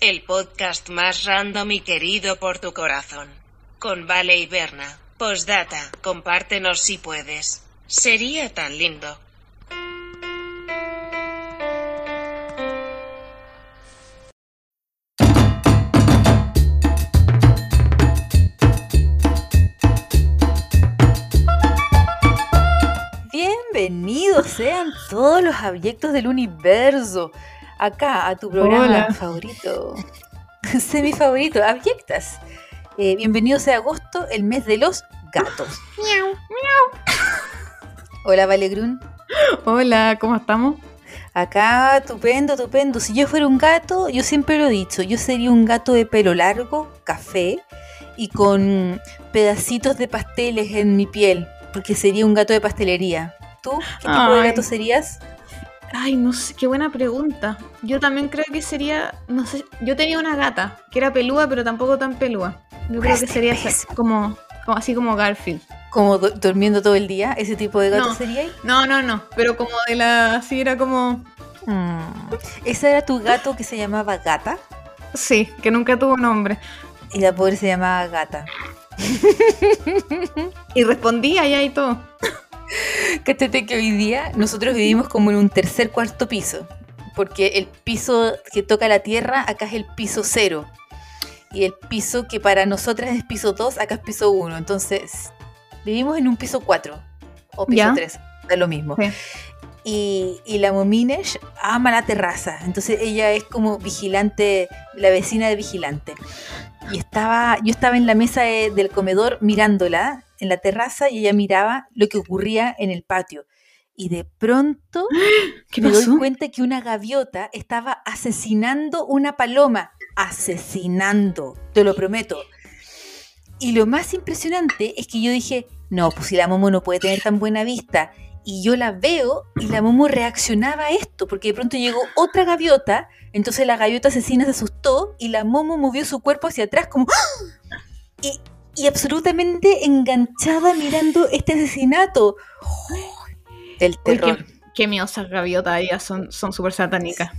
El podcast más random y querido por tu corazón. Con Vale y Berna. Postdata, compártenos si puedes. Sería tan lindo. Bienvenidos sean todos los abyectos del universo. Acá, a tu programa Hola. favorito. Semi favorito, abyectas. Eh, bienvenidos sea agosto, el mes de los gatos. Hola, Vale Grun. Hola, ¿cómo estamos? Acá, estupendo, estupendo. Si yo fuera un gato, yo siempre lo he dicho, yo sería un gato de pelo largo, café y con pedacitos de pasteles en mi piel, porque sería un gato de pastelería. ¿Tú qué tipo de gato serías? Ay, no sé, qué buena pregunta. Yo también creo que sería, no sé, yo tenía una gata que era pelúa, pero tampoco tan pelúa. Yo creo que sería como, como así como Garfield. Como du- durmiendo todo el día, ese tipo de gato No. sería. No, no, no, pero como de la, así era como, Mm. Ese era tu gato que se llamaba Gata sí, que nunca tuvo nombre. y la pobre se llamaba Gata. Y respondía ya y todo. Cáchate que hoy día nosotros vivimos como en un tercer cuarto piso, porque el piso que toca la tierra acá es el piso cero y el piso que para nosotras es piso 2 acá es piso 1. Entonces vivimos en un piso 4 o piso Ya. 3, da lo mismo. Sí. Y, y la Mominesh ama la terraza, entonces ella es como vigilante, la vecina de vigilante. Y estaba, yo estaba en la mesa de- del comedor mirándola en la terraza y ella miraba lo que ocurría en el patio. Y de pronto ¿Qué me doy pasó? cuenta que una gaviota estaba asesinando una paloma. Asesinando, te lo prometo. Y lo más impresionante es que yo dije, no, pues si la Momo no puede tener tan buena vista. Y yo la veo y la Momo reaccionaba a esto, porque de pronto llegó otra gaviota, entonces la gaviota asesina se asustó y la Momo movió su cuerpo hacia atrás como... ¡Ah! Y, y absolutamente enganchada mirando este asesinato. El Uy, terror. qué, qué miosas gaviotas ellas son son súper satánicas.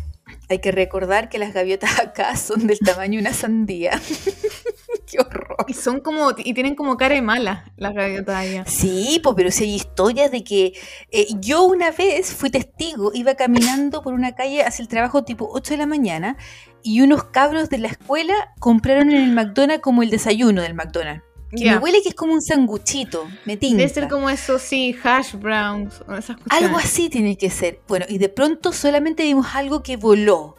Hay que recordar que las gaviotas acá son del tamaño de una sandía. Qué horror. Y son como, y tienen como cara de mala las gaviotas allá. Sí, pues, pero si hay historias de que eh, yo una vez fui testigo, iba caminando por una calle hacia el trabajo tipo 8 de la mañana y unos cabros de la escuela compraron en el McDonald's como el desayuno del McDonald's. Que me huele que es como un sanguchito, me tinca. Debe ser como eso, sí, hash browns esas cosas. Algo así tiene que ser. Bueno, y de pronto solamente vimos algo que voló.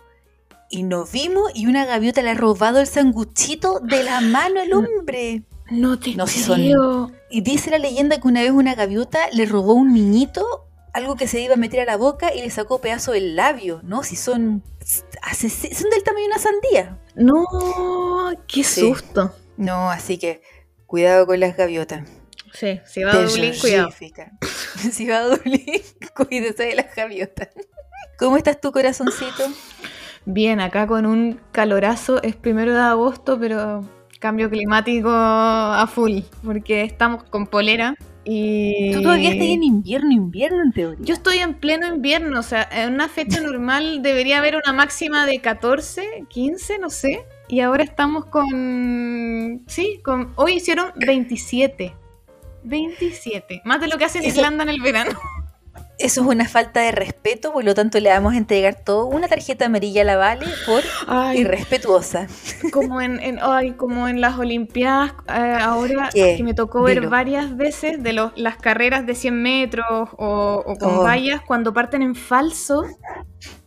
Y nos vimos y una gaviota le ha robado el sanguchito de la mano al hombre. No te No, si son-. Y dice la leyenda que una vez una gaviota le robó a un niñito algo que se iba a meter a la boca y le sacó pedazo del labio, ¿no? Si son, son del tamaño de una sandía. No, qué Sí. susto. No, así que cuidado con las gaviotas. Sí, si va a Dublín, cuidado. Si va a Dublín, cuídese de las gaviotas. ¿Cómo estás tu corazoncito? Bien, acá con un calorazo, es primero de agosto, pero cambio climático a full, porque estamos con polera y... Tú todavía estás en invierno, invierno en teoría. Yo estoy en pleno invierno, o sea, en una fecha normal debería haber una máxima de 14, 15, no sé. Y ahora estamos con... Sí, con... Hoy hicieron 27. 27. Más de lo que hace en Irlanda en el verano. Eso es una falta de respeto, por lo tanto le vamos a entregar todo una tarjeta amarilla a la Vale por Ay, irrespetuosa. como en, en- ay, como en las Olimpiadas, eh, ahora ¿Qué? que me tocó ver Dilo. varias veces de los, las carreras de 100 metros o, o con Oh. vallas cuando parten en falso.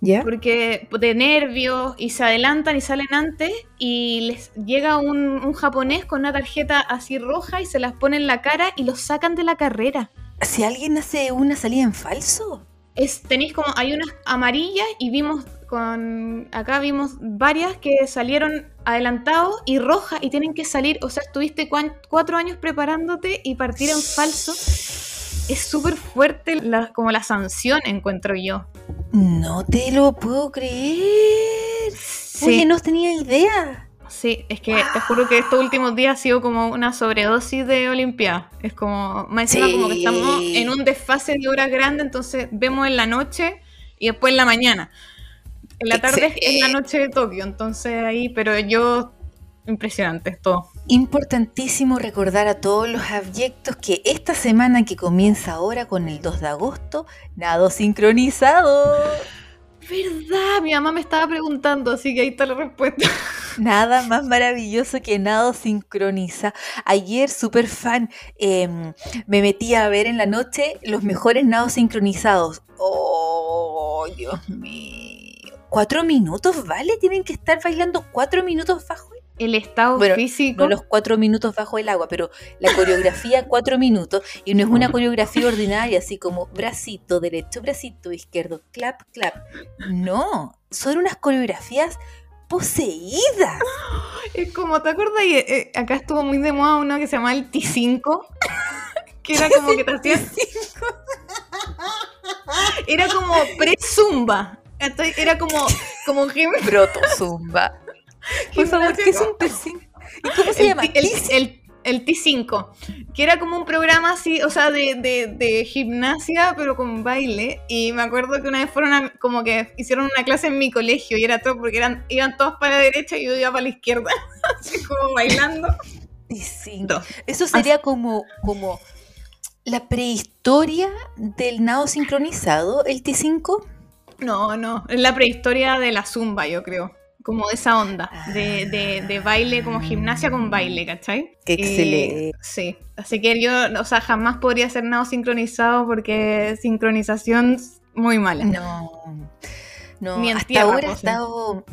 ¿Ya? porque de nervios y se adelantan y salen antes y les llega un, un japonés con una tarjeta así roja y se las pone en la cara y los sacan de la carrera. Si alguien hace una salida en falso. Es, tenéis como, hay unas amarillas y vimos con, acá vimos varias que salieron adelantados y rojas y tienen que salir, o sea, estuviste cuan- cuatro años preparándote y partir en falso. Es súper fuerte la, como la sanción, encuentro yo. No te lo puedo creer. Sí. Oye, no tenía idea. Sí, es que te juro que estos últimos días ha sido como una sobredosis de Olimpiada. Es como, más encima como que Sí. estamos en un desfase de horas grande, entonces vemos en la noche y después en la mañana. En la tarde es- es la Excelente. noche de Tokio, entonces ahí, pero yo, impresionante todo. Importantísimo recordar a todos los abyectos que esta semana que comienza ahora con el 2 de agosto, nado sincronizado. ¿Verdad? Mi mamá me estaba preguntando, así que ahí está la respuesta. Nada más maravilloso que nado sincroniza. Ayer, super fan, em, me metí a ver en la noche los mejores nados sincronizados. Oh, Dios mío. ¿Cuatro minutos, vale? Tienen que estar bailando cuatro minutos bajo El estado Bueno, físico. no los cuatro minutos bajo el agua, pero la coreografía cuatro minutos y no es una coreografía ordinaria, así como bracito derecho, bracito izquierdo, clap, clap. No, son unas coreografías poseídas. Es como, ¿te acuerdas? Y, eh, acá estuvo muy de moda uno que se llama el T5. Que era como que te hacías. Era como pre-zumba. Era como, como gym- Broto zumba. Por favor, ¿qué es un piercing? ¿Y cómo se el, llama? El- Tis- el- el T5, que era como un programa así, o sea, de, de- de gimnasia, pero con baile. Y me acuerdo que una vez fueron a- como que hicieron una clase en mi colegio y era todo porque eran, iban todos para la derecha y yo iba para la izquierda, así como bailando. T5. Eso sería como, como la prehistoria del nado sincronizado, el T5. No, no, es la prehistoria de la zumba, yo creo. Como de esa onda, de, de- de baile, como gimnasia con baile, ¿cachai? Qué Y- excelente. sí, así que yo, o sea, jamás podría hacer nada sincronizado porque sincronización muy mala. No, no, Ni hasta tierra, ahora he pues, estado,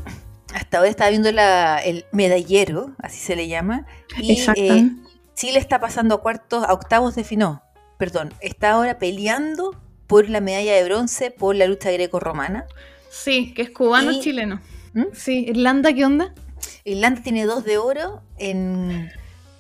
hasta ahora estaba viendo la, el medallero, así se le llama, y Exacto. eh, Chile está pasando a cuartos, a octavos de final, perdón, está ahora peleando por la medalla de bronce por la lucha greco-romana. Sí, que es cubano Y- chileno. ¿Mm? Sí, Irlanda, ¿qué onda? Irlanda tiene dos de oro en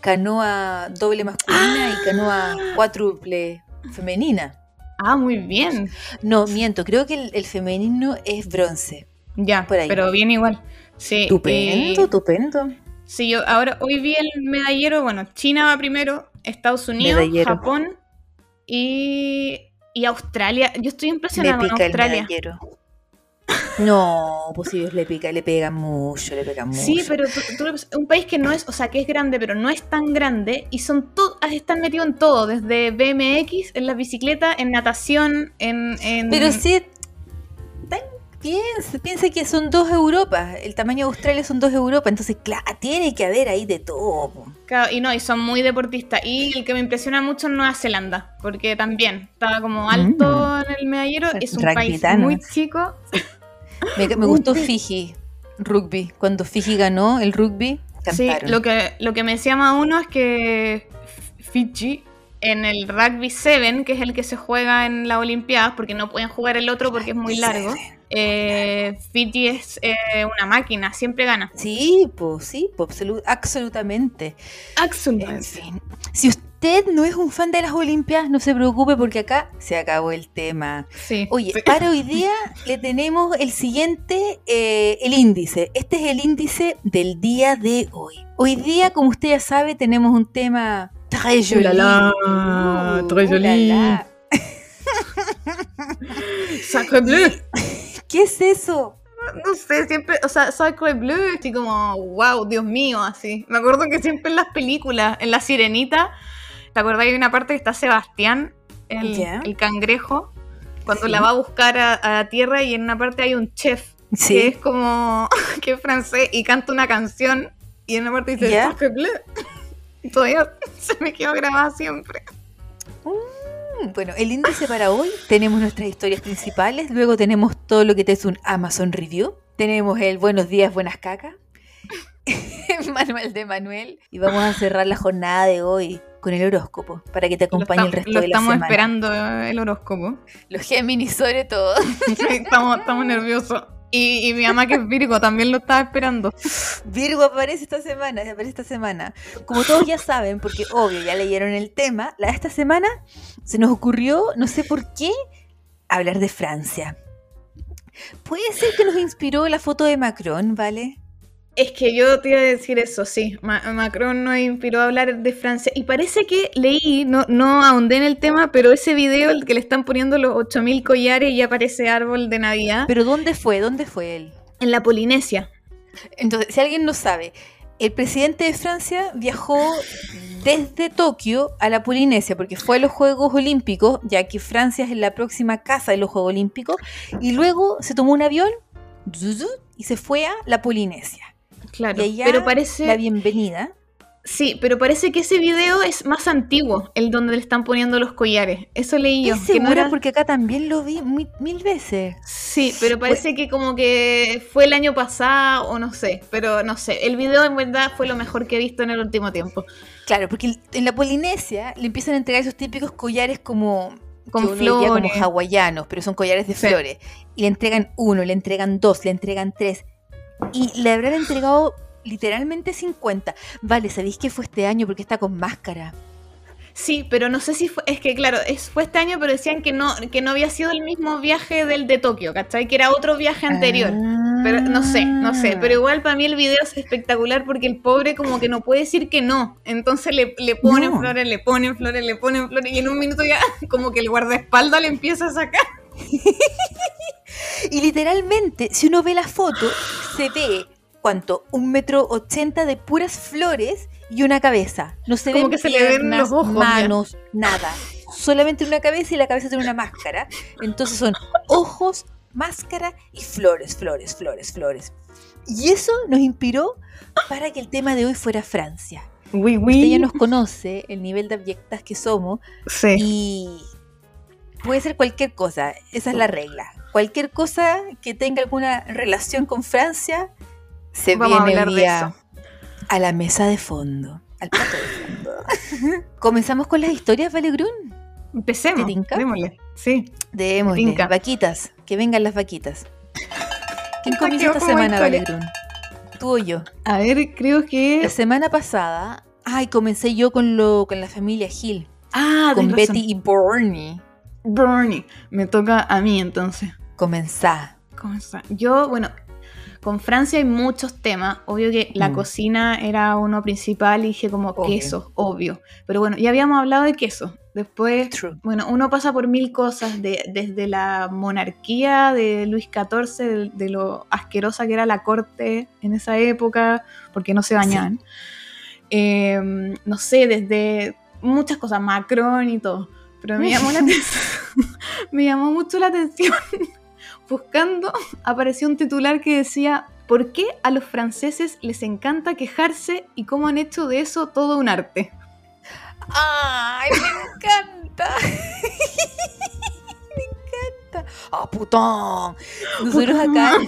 canoa doble masculina y canoa cuádruple femenina. Ah, muy bien. No, miento, creo que el, el femenino es bronce. Ya, Por ahí. pero bien igual. Sí, Estupendo, estupendo. sí, yo ahora hoy vi el medallero, bueno, China va primero, Estados Unidos, Medallero. Japón y, y Australia. Yo estoy impresionada con pica el Australia. medallero. No, pues si le pica, le pega mucho, le pega mucho. Sí, pero tú- un país que no es, o sea, que es grande, pero no es tan grande, y son todos, están metidos en todo, desde BMX, en la bicicleta, en natación, en... en- Pero sí, tan- piensa, piensa que son dos Europas, el tamaño de Australia son dos Europas, entonces, claro, tiene que haber ahí de todo. Claro, y no, y son muy deportistas. Y el que me impresiona mucho es Nueva Zelanda, porque también estaba como alto en el medallero, es un país muy chico. Me, me gustó Fiji, rugby, cuando Fiji ganó el rugby, Sí, lo que, lo que me decía más uno es que Fiji en el rugby 7, que es el que se juega en las Olimpiadas, porque no pueden jugar el otro porque es muy largo, eh, Fiji es eh, una máquina, siempre gana. Sí, pues sí, po, absolu- absolutamente. En Absolutamente. fin, si usted no es un fan de las Olimpiadas, no se preocupe porque acá se acabó el tema. Sí. Oye, Sí. para hoy día le tenemos el siguiente, eh, el índice. Este es el índice del día de hoy. Hoy día, como usted ya sabe, tenemos un tema très joli. Uh, très joli. Sacre bleu. ¿Qué es eso? No sé, siempre, o sea, Sacre Bleu, así como, wow, Dios mío, así. Me acuerdo que siempre en las películas, en La Sirenita, ¿te acuerdas? Hay una parte que está Sebastián, el, el cangrejo, cuando Sí. la va a buscar a, a la tierra y en una parte hay un chef que es como, que es francés y canta una canción y en una parte dice Ya. Sacre Bleu. Todavía se me quedó grabada siempre. Mm, Bueno, el índice para hoy tenemos nuestras historias principales, luego tenemos todo lo que te es un Amazon Review, tenemos el Buenos días, buenas cacas, Manuel de Manuel, y vamos a cerrar la jornada de hoy con el horóscopo para que te acompañe el resto de la estamos semana. esperando eh, el horóscopo. Los Géminis sobre todo. Sí, estamos, estamos nerviosos. Y, mi mamá que es Virgo también lo estaba esperando. Virgo aparece esta semana, aparece esta semana. Como todos ya saben, porque obvio ya leyeron el tema, la de esta semana se nos ocurrió, no sé por qué, hablar de Francia. Puede ser que nos inspiró la foto de Macron, ¿vale? Es que yo te iba a decir eso, sí. Ma- Macron nos inspiró a hablar de Francia. Y parece que leí, no, no ahondé en el tema, pero ese video, el que le están poniendo los 8000 collares y aparece árbol de Navidad. Pero ¿dónde fue? ¿Dónde fue él? En la Polinesia. Entonces, si alguien no sabe, el presidente de Francia viajó desde Tokio a la Polinesia porque fue a los Juegos Olímpicos, ya que Francia es la próxima casa de los Juegos Olímpicos, y luego se tomó un avión y se fue a la Polinesia. Claro, Y allá pero parece... la bienvenida. Sí, pero parece que ese video es más antiguo, el donde le están poniendo los collares. Eso leí yo. ¿Estás que no segura? era- Porque acá también lo vi mi- mil veces. Sí, pero parece que como que fue el año pasado o no sé, pero no sé. El video en verdad fue lo mejor que he visto en el último tiempo. Claro, porque en la Polinesia le empiezan a entregar esos típicos collares como Con diría como flores. hawaianos, pero son collares de Sí. flores. Y le entregan uno, le entregan dos, le entregan tres. Y le habrán entregado literalmente 50. Vale, ¿sabéis que fue este año porque está con máscara? Sí, pero no sé si fue, es que claro, es, fue este año, pero decían que no, que no había sido el mismo viaje del de Tokio, ¿cachai? Que era otro viaje anterior. Pero no sé, no sé. Pero igual para mí el video es espectacular porque el pobre como que no puede decir que no. Entonces le, le ponen No. flores, le ponen flores, le ponen flores. Y en un minuto ya como que el guardaespaldas le empieza a sacar. Y literalmente, si uno ve la foto, se ve, ¿cuánto? Un metro ochenta de puras flores y una cabeza. No se Como ven que se le ven piernas, los ojos, ya. manos, nada. Solamente una cabeza y la cabeza tiene una máscara. Entonces son ojos, máscara y flores, flores, flores, flores. Y eso nos inspiró para que el tema de hoy fuera Francia. Uy, Usted ya nos conoce el nivel de abyectas que somos Sí. y puede ser cualquier cosa, esa es la regla. Cualquier cosa que tenga alguna relación con Francia se Vamos a viene hablar hoy de día eso. a la mesa de fondo, al plato de fondo. Comenzamos con las historias, Vale Grun. Empecemos. ¿Te? Démosle. Sí. Démosle, tinca. vaquitas, que vengan las vaquitas. ¿Quién comienza esta semana, Vale. Grun? ¿Tú o yo? A ver, creo La que. semana pasada, ay, comencé yo con lo con la familia Hill, Ah, con razón. Betty y Bernie. Bernie. Me toca a mí entonces. Comenzá. ¿Cómo está? Yo, bueno, con Francia hay muchos temas. Obvio que la Mm. cocina era uno principal y dije como Obvio. queso, obvio. Pero bueno, ya habíamos hablado de queso. Después, True. bueno, uno pasa por mil cosas, de- desde la monarquía de Luis XIV, de, de lo asquerosa que era la corte en esa época, porque no se bañaban. Eh, no sé, desde muchas cosas, Macron y todo. Pero me llamó la atención, me llamó mucho la atención. Buscando, apareció un titular que decía, ¿por qué a los franceses les encanta quejarse y cómo han hecho de eso todo un arte? ¡Ay, me encanta! Encanta. ¡Ah, putón! Nosotros acá,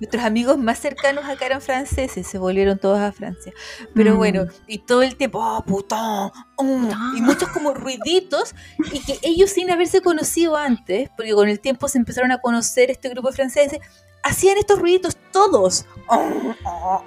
nuestros amigos más cercanos acá eran franceses, se volvieron todos a Francia. Pero Mm. bueno, y todo el tiempo, ¡ah, putón! mm", y muchos como ruiditos, y que ellos sin haberse conocido antes, porque con el tiempo se empezaron a conocer este grupo de franceses, hacían estos ruiditos todos.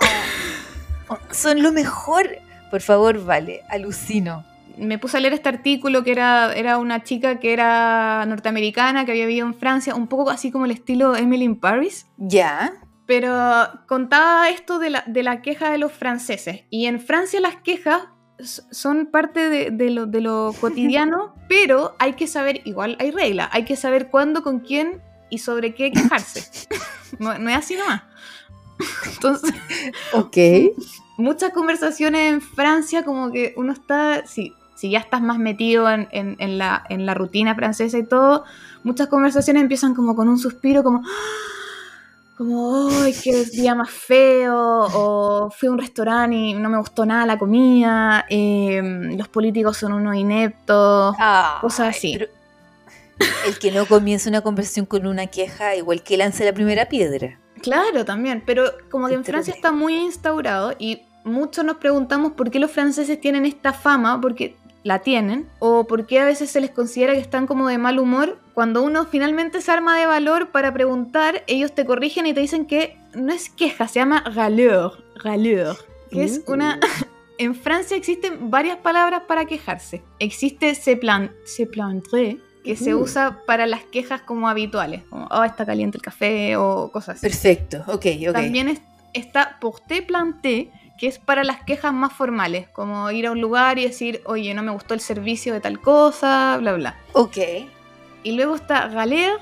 Son lo mejor. Por favor, vale, alucino. Me puse a leer este artículo que era, era una chica que era norteamericana, que había vivido en Francia, un poco así como el estilo Emily in Paris. Ya. Pero contaba esto de la, de la queja de los franceses. Y en Francia las quejas son parte de, de lo, de lo cotidiano, pero hay que saber, igual hay reglas, hay que saber cuándo, con quién y sobre qué quejarse. no, no es así nomás. Entonces, Ok. muchas conversaciones en Francia, como que uno está, si, si ya estás más metido en, en- en la, en la rutina francesa y todo, muchas conversaciones empiezan como con un suspiro, como, como, ¡ay, qué día más feo! O fui a un restaurante y no me gustó nada la comida, eh, los políticos son unos ineptos. Ah, Cosas así. El que no comienza una conversación con una queja, igual que lance la primera piedra. Claro, también, pero como que en Francia está muy instaurado y muchos nos preguntamos por qué los franceses tienen esta fama, porque la tienen, o por qué a veces se les considera que están como de mal humor. Cuando uno finalmente se arma de valor para preguntar, ellos te corrigen y te dicen que no es queja, se llama râleur, râleur, que es Uh. una... En Francia existen varias palabras para quejarse. Existe se, plan, se planterait, que se Uh. usa para las quejas como habituales, como, oh, está caliente el café o cosas así. Perfecto, ok, ok. También es- está porté planté, que es para las quejas más formales, como ir a un lugar y decir, oye, no me gustó el servicio de tal cosa, bla, bla. Ok. Y luego está galer,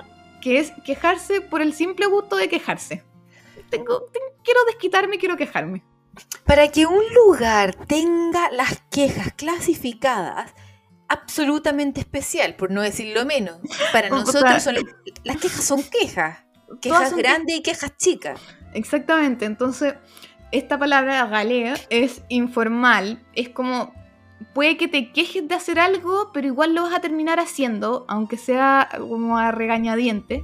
que es quejarse por el simple gusto de quejarse. tengo, ten- quiero desquitarme, quiero quejarme. Para que un lugar tenga las quejas clasificadas, absolutamente especial, por no decirlo menos. Para nosotros son- las quejas son quejas. Quejas son grandes y quejas chicas. Exactamente, entonces esta palabra galea es informal, es como puede que te quejes de hacer algo, pero igual lo vas a terminar haciendo, aunque sea como a regañadiente.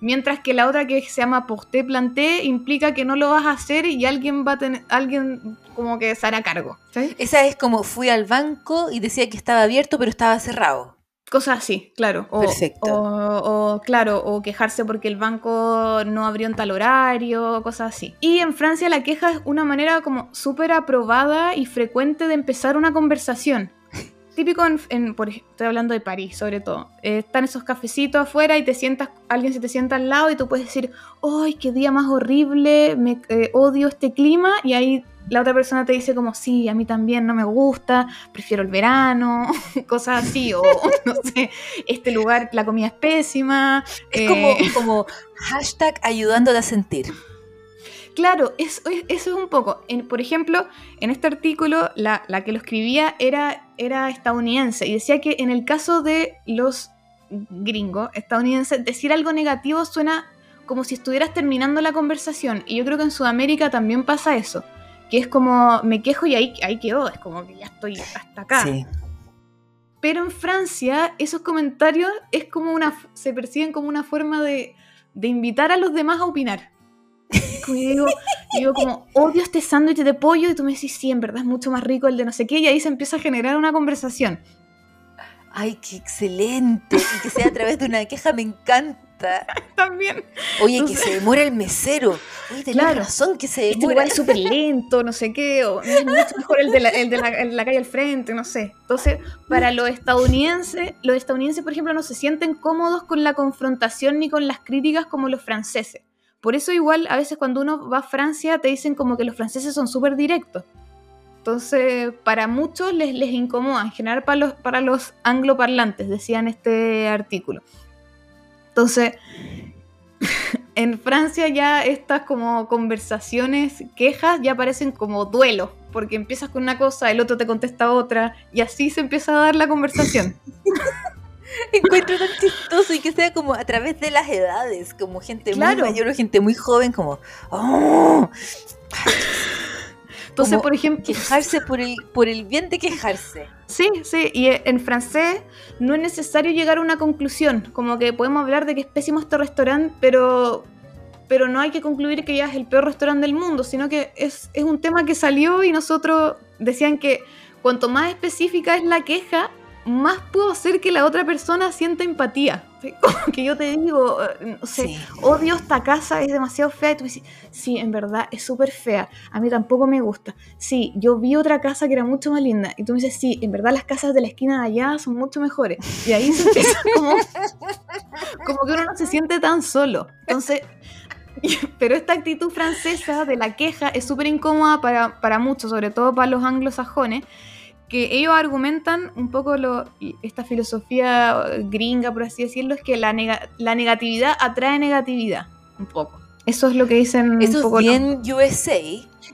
Mientras que la otra que se llama posté planté implica que no lo vas a hacer y alguien va a tener, alguien como que se hará cargo. Esa es como fui al banco y decía que estaba abierto, pero estaba cerrado. Cosas así, claro. O, Perfecto. O, o, claro, o quejarse porque el banco no abrió en tal horario, cosas así. Y en Francia la queja es una manera como súper aprobada y frecuente de empezar una conversación. Típico en, en- por estoy hablando de París sobre todo. Eh, están esos cafecitos afuera y te sientas, alguien se te sienta al lado y tú puedes decir, ¡ay, qué día más horrible! Me eh, odio este clima y ahí la otra persona te dice como, sí, a mí también no me gusta, prefiero el verano, cosas así, o no sé, este lugar, la comida es pésima. Es eh, como, como hashtag ayudándote a sentir. Claro, es- es- eso es un poco. En- por ejemplo, en este artículo, la, la que lo escribía era, era estadounidense y decía que en el caso de los gringos estadounidenses, decir algo negativo suena como si estuvieras terminando la conversación. Y yo creo que en Sudamérica también pasa eso. Que es como, me quejo y ahí, ahí quedó, es como que ya estoy hasta acá. Sí. Pero en Francia, esos comentarios es como una, se perciben como una forma de, de invitar a los demás a opinar. Yo digo, digo como, odio este sándwich de pollo, y tú me decís, sí, en verdad es mucho más rico el de no sé qué, y ahí se empieza a generar una conversación. Ay, qué excelente. Y que sea a través de una queja me encanta. También. Oye, que se demora el mesero. Oye, tenés Claro. razón que se Este demora. lugar es súper lento, no sé qué, o es mucho mejor el de, la, el de la- el de la calle al frente, no sé. Entonces, para los estadounidenses, los estadounidenses, por ejemplo, no se sienten cómodos con la confrontación ni con las críticas como los franceses. Por eso igual a veces cuando uno va a Francia te dicen como que los franceses son súper directos. Entonces, para muchos les, les incomoda, en general para los, para los angloparlantes, decía en este artículo. Entonces, en Francia ya estas como conversaciones, quejas, ya parecen como duelo, porque empiezas con una cosa, el otro te contesta otra, y así se empieza a dar la conversación. Encuentro tan chistoso y que sea como a través de las edades, como gente Claro. muy mayor o gente muy joven, como "Oh", Entonces, Como por ejemplo, quejarse por el, por el bien de quejarse. Sí, sí, y en francés no es necesario llegar a una conclusión, como que podemos hablar de que es pésimo este restaurante, pero, pero no hay que concluir que ya es el peor restaurante del mundo, sino que es, es un tema que salió y nosotros decían que cuanto más específica es la queja, más puedo hacer que la otra persona sienta empatía. ¿sí? Como que yo te digo, eh, no sé, Sí. odio esta casa, es demasiado fea. Y tú me dices, sí, en verdad es súper fea. A mí tampoco me gusta. Sí, yo vi otra casa que era mucho más linda. Y tú me dices, sí, en verdad las casas de la esquina de allá son mucho mejores. Y ahí se empieza como, como que uno no se siente tan solo. Entonces, pero esta actitud francesa de la queja es súper incómoda para, para muchos, sobre todo para los anglosajones que ellos argumentan un poco lo- esta filosofía gringa, por así decirlo, es que la, nega- la negatividad atrae negatividad, un poco. Eso es lo que dicen Eso un poco. es bien USA,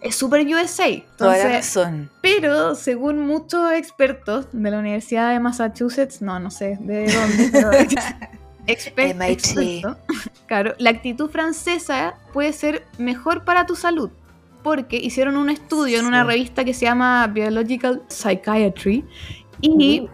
Es súper USA. toda la Entonces, razón. pero según muchos expertos de la Universidad de Massachusetts, no, no sé de dónde, pero exper- MIT. experto, claro, la actitud francesa puede ser mejor para tu salud. Porque hicieron un estudio en una revista que se llama Biological Psychiatry y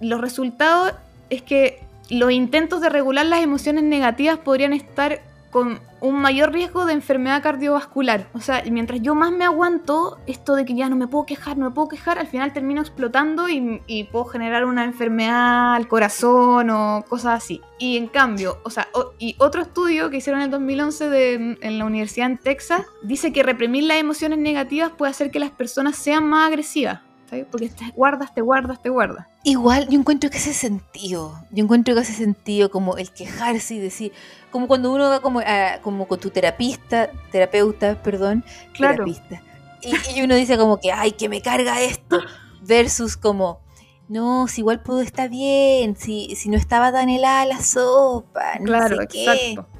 los resultados es que los intentos de regular las emociones negativas podrían estar con un mayor riesgo de enfermedad cardiovascular. O sea, mientras yo más me aguanto, esto de que ya no me puedo quejar, no me puedo quejar, al final termino explotando y, y puedo generar una enfermedad al corazón o cosas así. Y en cambio, o sea, y otro estudio que hicieron en el 2011 de- en la Universidad en Texas dice que reprimir las emociones negativas puede hacer que las personas sean más agresivas. ¿Sabes? Porque te guardas, te guardas, te guardas. Igual, yo encuentro que hace sentido. Yo encuentro que hace sentido como el quejarse y decir, como cuando uno va como, a- como con tu terapista, terapeuta, perdón, Claro. terapista. Y, y uno dice como que, ay, que me carga esto, versus como, no, si igual puedo estar bien, si, si no estaba tan helada la sopa, no Claro, sé qué. exacto.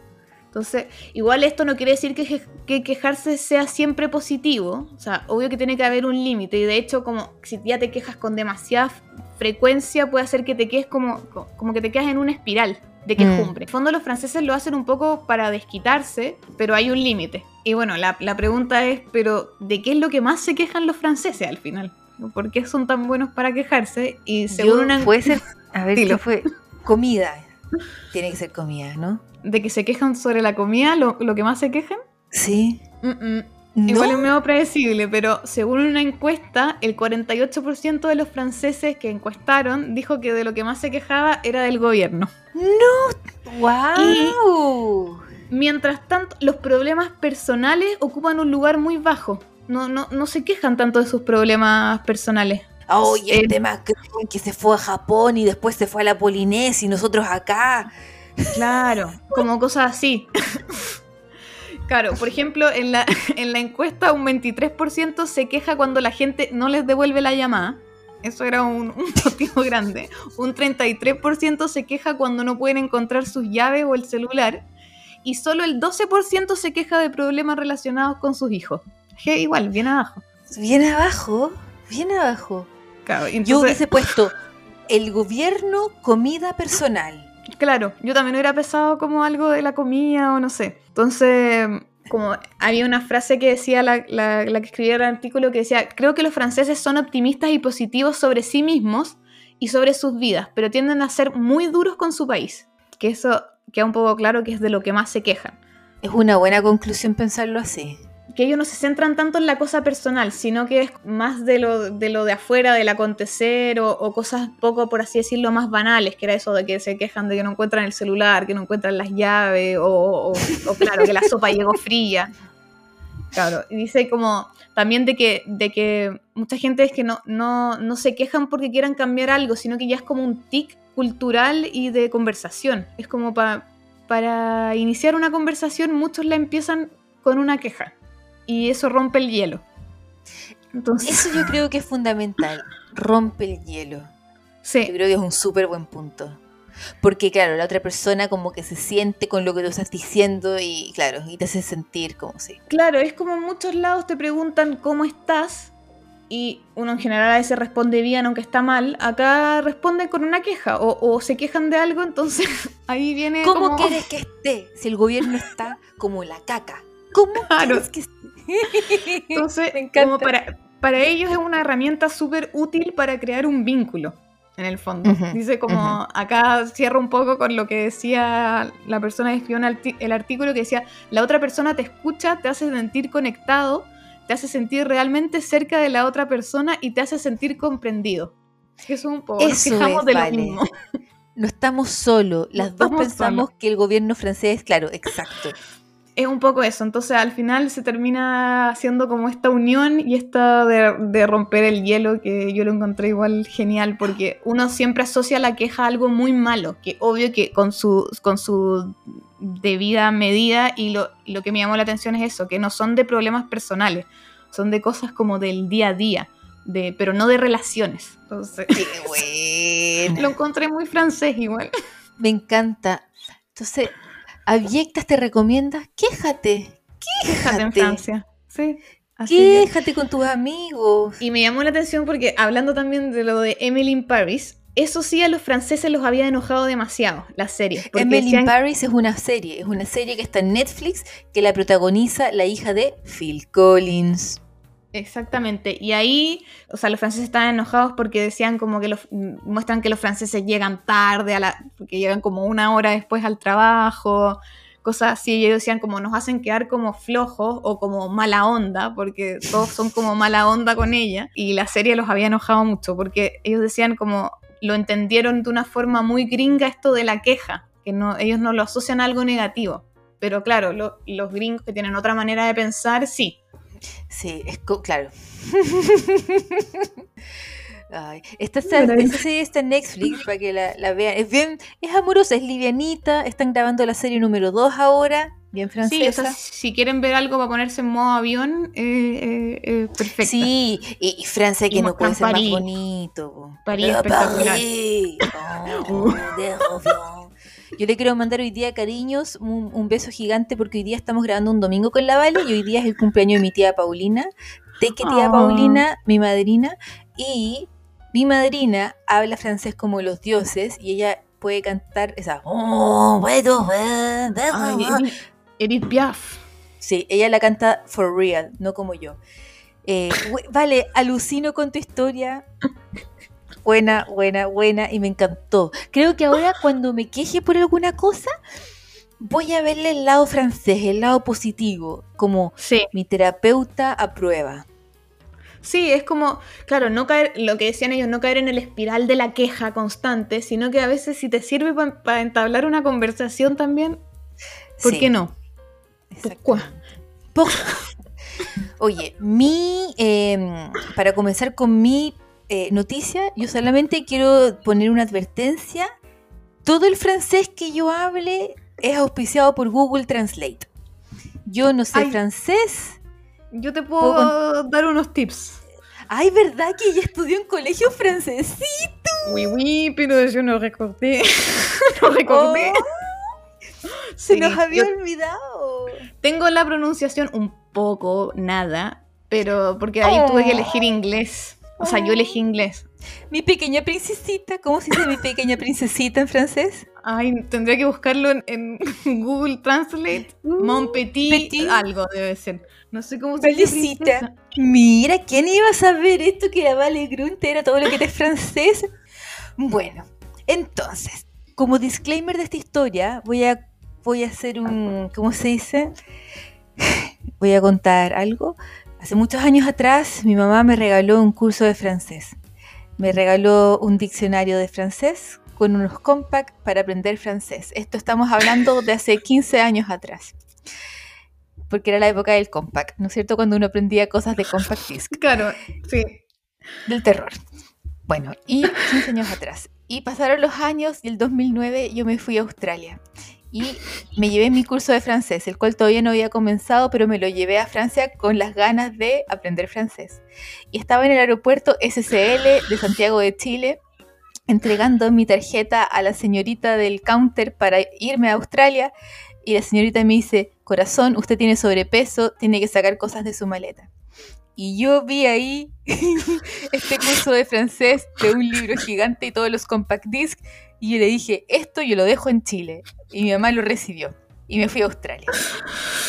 Entonces, igual esto no quiere decir que, que quejarse sea siempre positivo. O sea, obvio que tiene que haber un límite. Y de hecho, como si ya te quejas con demasiada frecuencia, puede hacer que te quedes como, co- como que te quedas en una espiral de quejumbre. En el fondo, los franceses lo hacen un poco para desquitarse, pero hay un límite. Y bueno, la, la pregunta es, ¿pero de qué es lo que más se quejan los franceses al final? ¿Por qué son tan buenos para quejarse? Y según Yo- una a ver. ¿qué fue? Comida. Tiene que ser comida, ¿no? de que se quejan sobre la comida, lo, lo que más se quejan. Sí. Mm, mm. ¿No? Igual es medio predecible, pero según una encuesta, el 48% de los franceses que encuestaron dijo que de lo que más se quejaba era del gobierno. ¡Wow! Mientras tanto, los problemas personales ocupan un lugar muy bajo. No, no, no se quejan tanto de sus problemas personales. Oye, Eh, este Macron que se fue a Japón y después se fue a la Polinesia y nosotros acá. Claro, como cosas así. Claro, por ejemplo, en la, en la encuesta un 23% se queja cuando la gente no les devuelve la llamada. Eso era un, un motivo grande. Un 33% se queja cuando no pueden encontrar sus llaves o el celular. Y solo el 12% se queja de problemas relacionados con sus hijos. Que igual, bien abajo. Bien abajo, bien abajo. Claro, Yo hubiese puesto el gobierno, comida personal. Claro, yo también hubiera pensado como algo de la comida o no sé. Entonces, como había una frase que decía la, la- la que escribía el artículo que decía, creo que los franceses son optimistas y positivos sobre sí mismos y sobre sus vidas, pero tienden a ser muy duros con su país. Que eso queda un poco claro que es de lo que más se quejan. Es una buena conclusión pensarlo así. Que ellos no se centran tanto en la cosa personal, sino que es más de lo de, afuera, del acontecer o, cosas poco, por así decirlo, más banales, que era eso de que se quejan de que no encuentran el celular, que no encuentran las llaves, o, claro, que la sopa llegó fría. Claro, y dice como también de que, de que mucha gente es que no, no, no se quejan porque quieran cambiar algo, sino que ya es como un tic cultural y de conversación. Es como pa- para iniciar una conversación, muchos la empiezan con una queja y eso rompe el hielo. Entonces, Eso yo creo que es fundamental. Rompe el hielo. Yo sí, creo que es un súper buen punto. Porque, claro, la otra persona como que se siente con lo que tú estás diciendo y, claro, y te hace sentir como si. claro, es como en muchos lados te preguntan cómo estás y uno en general a veces responde bien aunque está mal. Acá responden con una queja o, o se quejan de algo, entonces ahí viene ¿Cómo como- quieres que esté si el gobierno está como la caca? ¿Cómo Claro. quieres que? Entonces, como para, para ellos es una herramienta súper útil para crear un vínculo, en el fondo. Dice como, acá cierro un poco con lo que decía la persona que escribió el artículo, que decía, la otra persona te escucha, te hace sentir conectado, te hace sentir realmente cerca de la otra persona y te hace sentir comprendido. Es un poco, nos Eso quejamos es, de vale. lo mismo. No estamos solos. Las No dos pensamos que el gobierno francés, claro, exacto. Es un poco eso, entonces al final se termina haciendo como esta unión y esta de, de romper el hielo que yo lo encontré igual genial porque uno siempre asocia la queja a algo muy malo, que obvio que con su, con su debida medida y lo, lo que me llamó la atención es eso, que no son de problemas personales, son de cosas como del día a día, de, pero no de relaciones. Entonces Qué bueno. lo encontré muy francés igual. Me encanta. Entonces, Abyectas te recomienda, quéjate. Quéjate en Quéjate. Francia. Sí. Así Quéjate con tus amigos. Y me llamó la atención porque hablando también de lo de Emily in Paris, eso sí a los franceses los había enojado demasiado, la serie. Emily decían- Paris es una serie, es una serie que está en Netflix que la protagoniza la hija de Phil Collins. Exactamente. Y ahí, o sea, los franceses estaban enojados porque decían como que los muestran que los franceses llegan tarde, a la, porque llegan como una hora después al trabajo, cosas así. Y ellos decían como nos hacen quedar como flojos o como mala onda, porque todos son como mala onda con ella. Y la serie los había enojado mucho porque ellos decían como lo entendieron de una forma muy gringa esto de la queja, que no, ellos no lo asocian a algo negativo. Pero claro, lo- los gringos que tienen otra manera de pensar, sí. Sí, es claro. Ay, esta, esa serie está en Netflix para que la, la vean. Es bien, es amorosa, es livianita. Están grabando la serie número 2 ahora, bien Sí, francesa. si quieren ver algo para ponerse en modo avión, eh, eh, eh, perfecto. Sí, y, y Francia que Y no puede ser más bonito. París espectacular. París. Oh. Yo le quiero mandar hoy día cariños, un, un beso gigante porque hoy día estamos grabando un domingo con la Vale y hoy día es el cumpleaños de mi tía Paulina. Te que tía Ah. Paulina, mi madrina, y mi madrina habla francés como los dioses y ella puede cantar esa... "Oh, bueno, Ay, deja". Edith- Edith Piaf. Sí, ella la canta for real, no como yo. Eh, vale, alucino con tu historia. Buena, buena, buena, y me encantó. Creo que ahora cuando me queje por alguna cosa, voy a verle el lado francés, el lado positivo, como Sí. mi terapeuta aprueba. Sí, es como, claro, no caer, lo que decían ellos, no caer en el espiral de la queja constante, sino que a veces si te sirve para entablar una conversación también, ¿por Sí, qué no? Oye, mi eh, para comenzar con mi eh, noticia, yo solamente quiero poner una advertencia. Todo el francés que yo hable es auspiciado por Google Translate. Yo no sé Ay. francés. Yo te puedo dar unos tips. Ay, ¿verdad que ella estudió en colegio francés? Sí. Oui, oui, pero yo no recordé. no recordé. Se Sí, nos había olvidado. Tengo la pronunciación un poco, nada, pero porque ahí tuve que elegir inglés. O sea, yo elegí inglés. Mi pequeña princesita. ¿Cómo se dice mi pequeña princesita en francés? Ay, tendría que buscarlo en, en Google Translate. Mon petit, Petit. algo debe ser. No sé cómo se dice. Mira, ¿quién iba a saber esto que la Vale Grunte era todo lo que eres francés? Bueno, entonces, como disclaimer de esta historia, voy a, voy a hacer un, ¿cómo se dice? Voy a contar algo. Hace muchos años atrás, mi mamá me regaló un curso de francés. Me regaló un diccionario de francés con unos compact para aprender francés. Esto estamos hablando de hace 15 años atrás. Porque era la época del compact, ¿no es cierto? Cuando uno aprendía cosas de compact disc, Claro, sí. del terror. Bueno, y 15 años atrás. Y pasaron los años y el 2009 yo me fui a Australia. Y me llevé mi curso de francés, el cual todavía no había comenzado, pero me lo llevé a Francia con las ganas de aprender francés. Y estaba en el aeropuerto SCL de Santiago de Chile, entregando mi tarjeta a la señorita del counter para irme a Australia. Y la señorita me dice, corazón, usted tiene sobrepeso, tiene que sacar cosas de su maleta. Y yo vi ahí este curso de francés de un libro gigante y todos los compact disc. Y yo le dije, esto yo lo dejo en Chile. Y mi mamá lo recibió. Y me fui a Australia.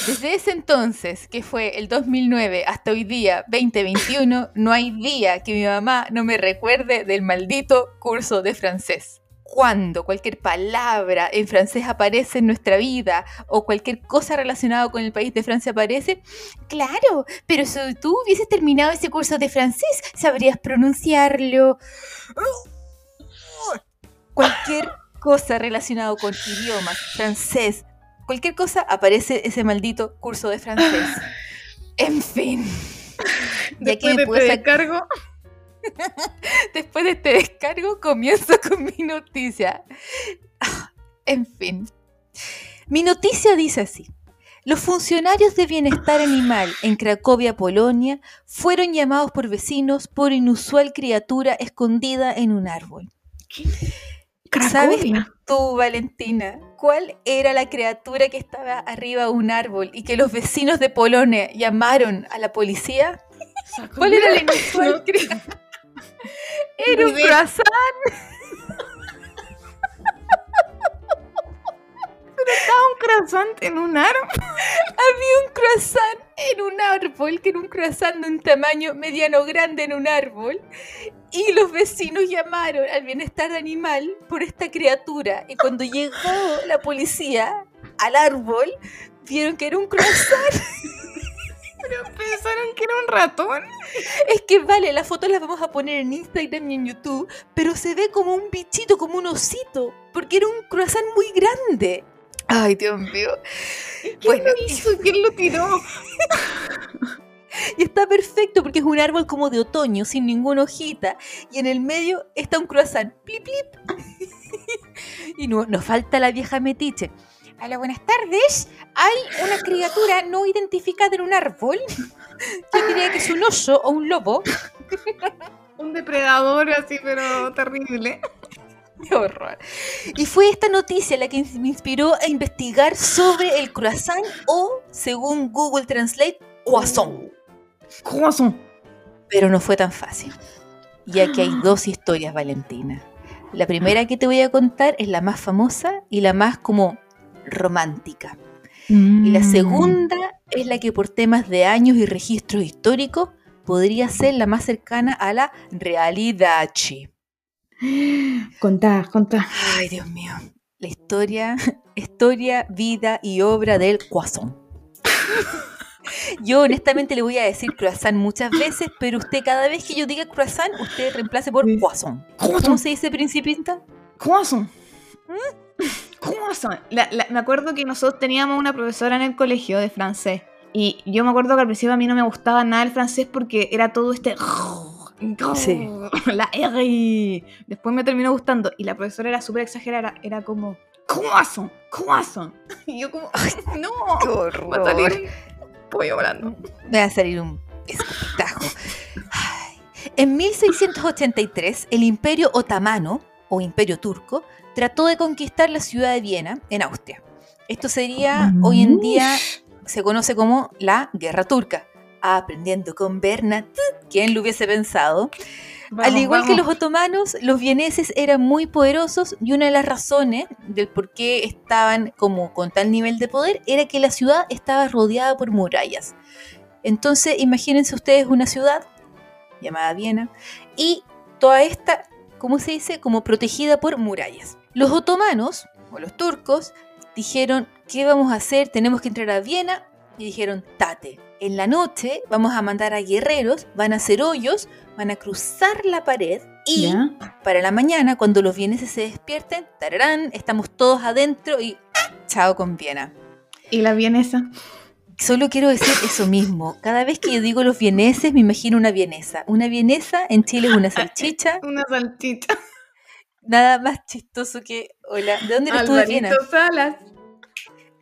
Desde ese entonces, que fue el 2009, hasta hoy día, 2021, no hay día que mi mamá no me recuerde del maldito curso de francés. Cuando cualquier palabra en francés aparece en nuestra vida o cualquier cosa relacionada con el país de Francia aparece, claro, pero si tú hubieses terminado ese curso de francés, sabrías pronunciarlo. Cualquier cosa relacionada con idiomas, francés, cualquier cosa, aparece ese maldito curso de francés. En fin. Ya que Después me de pude este descargo, Después de este descargo, comienzo con mi noticia. En fin. Mi noticia dice así. Los funcionarios de bienestar animal en Cracovia, Polonia, fueron llamados por vecinos por inusual criatura escondida en un árbol. ¿Sabes tú, Valentina, cuál era la criatura que estaba arriba de un árbol y que los vecinos de Polonia llamaron a la policía? ¿Cuál era la inusual criatura? Era un Ni idea. croissant. un croissant en un árbol. Había un croissant en un árbol, que era un croissant de un tamaño mediano grande en un árbol. Y los vecinos llamaron al bienestar animal por esta criatura. Y cuando llegó la policía al árbol, vieron que era un croissant. Pero pensaron que era un ratón. Es que vale, las fotos las vamos a poner en Instagram y en YouTube, pero se ve como un bichito, como un osito, porque era un croissant muy grande. Ay, Dios mío. Bueno, ¿Quién lo hizo? ¿Quién lo tiró? y está perfecto porque es un árbol como de otoño, sin ninguna hojita, y en el medio está un croissant. Plip, plip. y no, nos falta la vieja metiche. Hola, buenas tardes. Hay una criatura no identificada en un árbol. Yo diría que es un oso o un lobo. Un depredador así, pero terrible. Qué horror. Y fue esta noticia la que me inspiró a investigar sobre el croissant o, según Google Translate, croissant. Croissant. Pero no fue tan fácil. Ya que hay dos historias, Valentina. La primera que te voy a contar es la más famosa y la más como romántica. Y la segunda es la que por temas de años y registros históricos podría ser la más cercana a la realidad. Contá, contá. Ay, Dios mío. La historia, historia, vida y obra del croissant. Yo honestamente le voy a decir croissant muchas veces, pero usted cada vez que yo diga croissant, usted reemplace por croissant. ¿Cómo se dice principista? Croissant. Croissant. La- la- me acuerdo que nosotros teníamos una profesora en el colegio de francés. Y yo me acuerdo que al principio a mí no me gustaba nada el francés porque era todo este. Sí. La R. Después me terminó gustando. Y la profesora era súper exagerada. Era como. Croissant. Croissant. Y yo, como. No. Salir un pollo volando. Me va a salir un escupitajo. En 1683, el Imperio Otomano, o Imperio Turco, trató de conquistar la ciudad de Viena, en Austria. Esto sería, hoy en día, se conoce como la Guerra Turca. Aprendiendo con Bernat, ¿quién lo hubiese pensado? Al igual que los otomanos, los vieneses eran muy poderosos y una de las razones del por qué estaban como con tal nivel de poder era que la ciudad estaba rodeada por murallas. Entonces, imagínense ustedes una ciudad llamada Viena y toda esta, ¿cómo se dice? Como protegida por murallas. Los otomanos o los turcos dijeron, ¿qué vamos a hacer? Tenemos que entrar a Viena y dijeron, tate. En la noche vamos a mandar a guerreros, van a hacer hoyos, van a cruzar la pared y ¿Ya? para la mañana, cuando los vieneses se despierten, tararán, estamos todos adentro y chao con Viena. ¿Y la vienesa? Solo quiero decir eso mismo. Cada vez que yo digo los vieneses, me imagino una vienesa. Una vienesa en Chile es una salchicha. Una salchicha. Nada más chistoso que. Hola, ¿de dónde eres tú de Viena? Salas.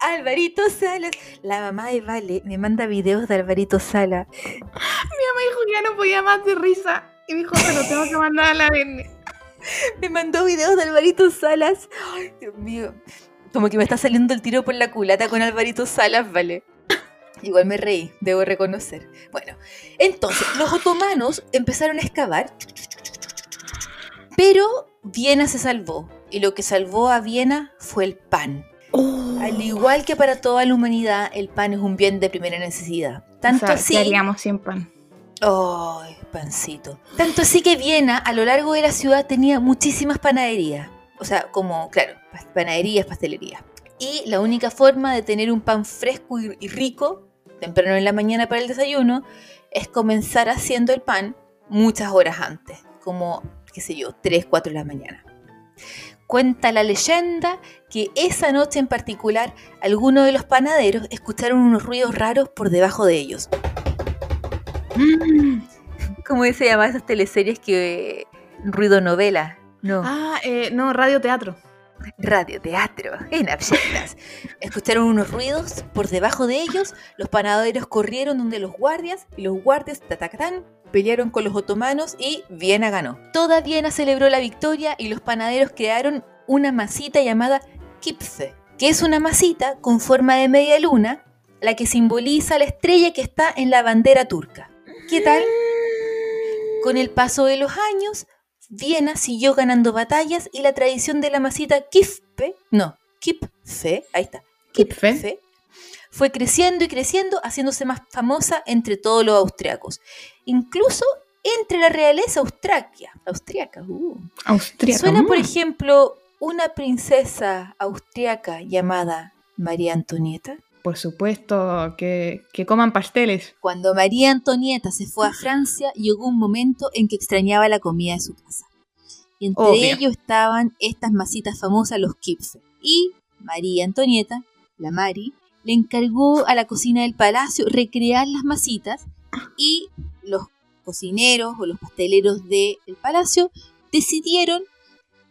Alvarito Salas. La mamá de Vale me manda videos de Alvarito Sala. Mi mamá dijo que ya no podía más de risa. Y dijo, lo tengo que mandar a la Verne. Me mandó videos de Alvarito Salas. Ay, Dios mío. Como que me está saliendo el tiro por la culata con Alvarito Salas, vale. Igual me reí, debo reconocer. Bueno, entonces, los otomanos empezaron a excavar, pero Viena se salvó. Y lo que salvó a Viena fue el pan. Al igual que para toda la humanidad, el pan es un bien de primera necesidad. Tanto o sea, así. ¿qué haríamos sin pan? ¡Ay, pancito! Tanto así que Viena, a lo largo de la ciudad, tenía muchísimas panaderías. O sea, como, claro, panaderías, pastelerías. Y la única forma de tener un pan fresco y, y rico, temprano en la mañana para el desayuno, es comenzar haciendo el pan muchas horas antes. Como, qué sé yo, 3, 4 de la mañana. Cuenta la leyenda que esa noche en particular, algunos de los panaderos escucharon unos ruidos raros por debajo de ellos. ¿Cómo se llama esas teleseries que ruido novela? No, Ah, eh, no, radioteatro. radioteatro, en abyectas. Escucharon unos ruidos por debajo de ellos, los panaderos corrieron donde los guardias y los guardias tatacatán pelearon con los otomanos y Viena ganó. Toda Viena celebró la victoria y los panaderos crearon una masita llamada Kipfe, que es una masita con forma de media luna, la que simboliza la estrella que está en la bandera turca. ¿Qué tal? Con el paso de los años, Viena siguió ganando batallas y la tradición de la masita Kipfe, no, Kipfe, ahí está, Kipfe. Fue creciendo y creciendo, haciéndose más famosa entre todos los austriacos, incluso entre la realeza austraquia, austriaca. uh. Austria. Suena, por ejemplo, una princesa austriaca llamada María Antonieta. Por supuesto, que, que coman pasteles. Cuando María Antonieta se fue a Francia, llegó un momento en que extrañaba la comida de su casa. Y entre Obvio. ellos estaban estas masitas famosas, los kipfe. Y María Antonieta, la Mari, le encargó a la cocina del palacio recrear las masitas y los cocineros o los pasteleros del palacio decidieron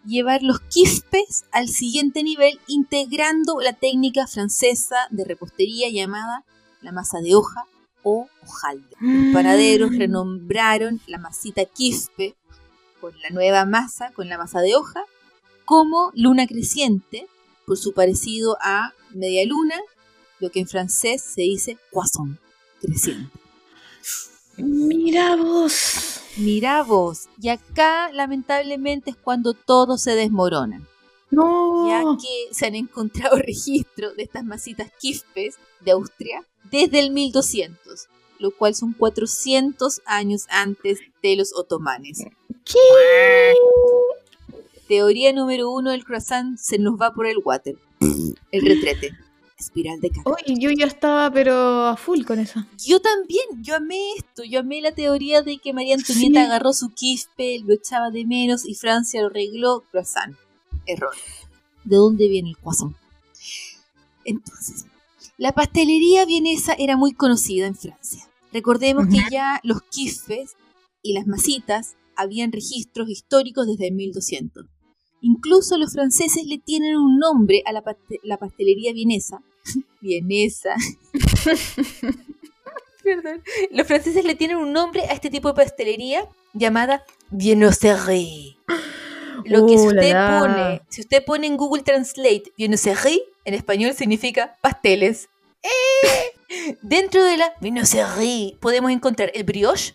llevar los quifpes al siguiente nivel integrando la técnica francesa de repostería llamada la masa de hoja o hojaldre. Los panaderos renombraron la masita quispe con la nueva masa, con la masa de hoja, como luna creciente, por su parecido a media luna, lo que en francés se dice poisson, creciente. Mira vos. Mira vos, y acá lamentablemente es cuando todo se desmorona, No. ya que se han encontrado registros de estas masitas Kispes de Austria desde el 1200, lo cual son 400 años antes de los otomanes. ¿Qué? Teoría número uno del croissant se nos va por el water. El retrete. Espiral de caca. Oye, yo ya estaba, pero a full con eso. Yo también, yo amé esto, yo amé la teoría de que María Antonieta Sí. agarró su quispe, lo echaba de menos y Francia lo arregló. Croissant. Error. ¿De dónde viene el croissant? Entonces, la pastelería vienesa era muy conocida en Francia. Recordemos que Ujú. ya los quisfes y las masitas habían registros históricos desde el 1200. Incluso los franceses le tienen un nombre a la, paste- la pastelería vienesa. vienesa. Perdón. Los franceses le tienen un nombre a este tipo de pastelería llamada viennoiserie. Lo que si Uh, la, usted la. pone, si usted pone en Google Translate viennoiserie, en español significa pasteles. ¡Eh! Dentro de la viennoiserie podemos encontrar el brioche,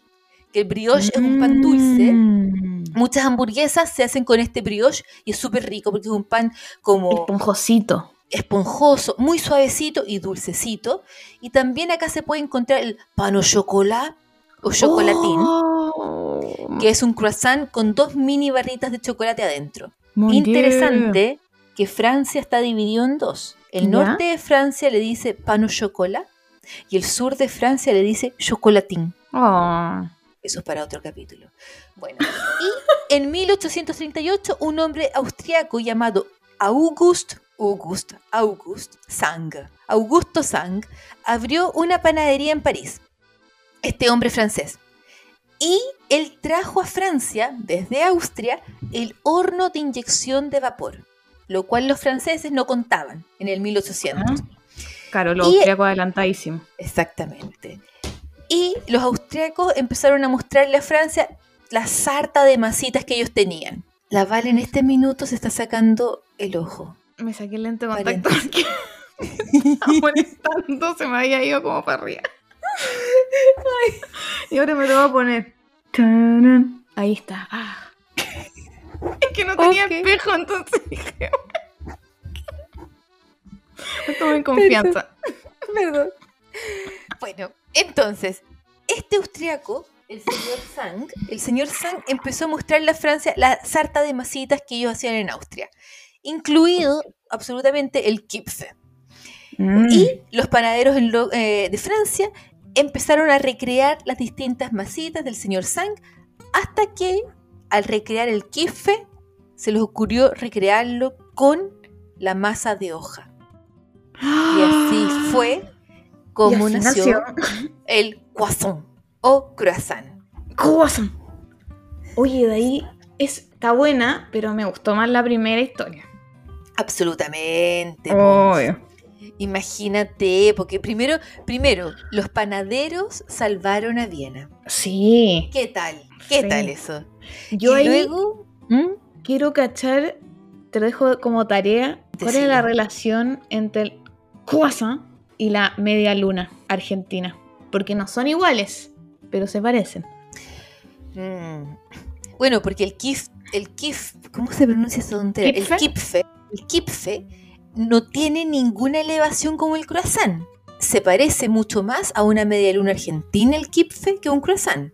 que el brioche es un pan dulce. Mm. Muchas hamburguesas se hacen con este brioche y es súper rico porque es un pan como Esponjosito. Esponjoso, muy suavecito y dulcecito. Y también acá se puede encontrar el pan au chocolat o chocolatín, Oh, que es un croissant con dos mini barritas de chocolate adentro. mon Dieu. Interesante que Francia está dividido en dos. El ¿Ya? norte de Francia le dice pan au chocolat y el sur de Francia le dice chocolatín. Oh. Eso es para otro capítulo. Bueno, y en 1838 un hombre austriaco llamado August, August, August Sang, Augusto Sang, abrió una panadería en París. Este hombre francés. Y él trajo a Francia, desde Austria, el horno de inyección de vapor, lo cual los franceses no contaban en el 1800. Claro, los austriacos adelantadísimos. Exactamente. Y los austriacos empezaron a mostrarle a Francia la sarta de masitas que ellos tenían. La Val en este minuto se está sacando el ojo. Me saqué el lente de contacto porque me molestando, se me había ido como para arriba. Ay, y ahora me lo voy a poner. Ahí está. Ah. Es que no tenía espejo, entonces dije. Estuve en confianza. Perdón. Bueno, entonces, este austriaco, el señor Sang, el señor Sang empezó a mostrarle a Francia la sarta de masitas que ellos hacían en Austria, incluido absolutamente el kipfe. Mm. Y los panaderos eh, de Francia empezaron a recrear las distintas masitas del señor Sang hasta que al recrear el kife se les ocurrió recrearlo con la masa de hoja. Y así fue como así nació nació. el croissant o croissant. Croissant. Oye, de ahí es- está buena, pero me gustó más la primera historia. Absolutamente. po. Imagínate, porque primero, primero, los panaderos salvaron a Viena. Sí. ¿Qué tal? ¿Qué Sí. tal eso? Yo y ahí luego, ¿Mm? quiero cachar, te lo dejo como tarea, cuál es la relación entre el croissant y la media luna argentina. Porque no son iguales, pero se parecen. Mm. Bueno, porque el kif, el kif, ¿cómo se pronuncia tontera? El ¿Kipfe? El kipfe no tiene ninguna elevación como el croissant. Se parece mucho más a una media luna argentina el kipfe que un croissant.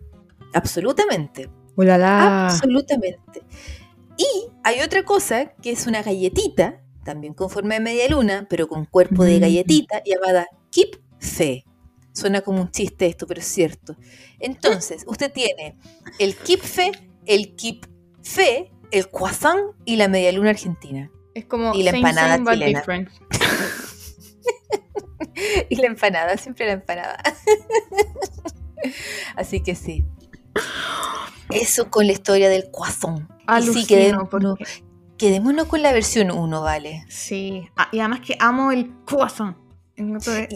Absolutamente. ¡Ulala! Absolutamente. Y hay otra cosa que es una galletita, también con forma de media luna, pero con cuerpo de Mm. galletita, llamada kipfe. Suena como un chiste esto, pero es cierto. Entonces, usted tiene el kipfe, el kipfe, el croissant y la media luna argentina. Es como Y la same, empanada same, chilena. different. Y la empanada, siempre la empanada. Así que sí. Eso con la historia del. Y sí, quedémonos, porque- quedémonos con la versión 1, ¿vale? Sí. Ah, y además que amo el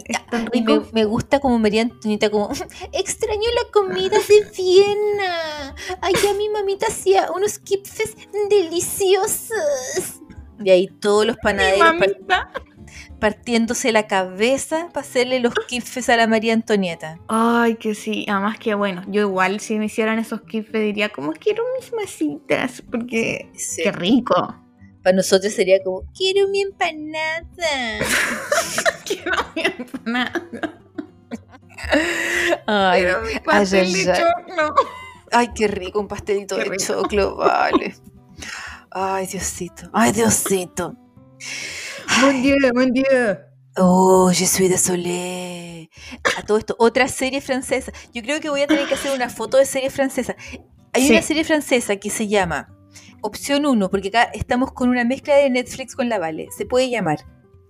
es tan Y me gusta como María Antonieta, como extraño la comida de Viena. Allá mi mamita hacía unos kipfes deliciosos. Y ahí todos los panaderos partiéndose la cabeza para hacerle los kipfes a la María Antonieta. Ay, que sí. Además que bueno, yo igual si me hicieran esos kifes diría como quiero mis masitas. Porque qué rico. Para nosotros sería como, quiero mi empanada. Quiero mi empanada. Ay, Quiero mi pastel ay, de ay. choclo. ay, qué rico un pastelito Qué de rico. choclo, vale. Ay, Diosito. Ay, Diosito. Buen día, buen día. Oh, je suis désolé. A todo esto, otra serie francesa. Yo creo que voy a tener que hacer una foto de serie francesa. Hay Sí. una serie francesa que se llama Opción 1, porque acá estamos con una mezcla de Netflix con la Vale. Se puede llamar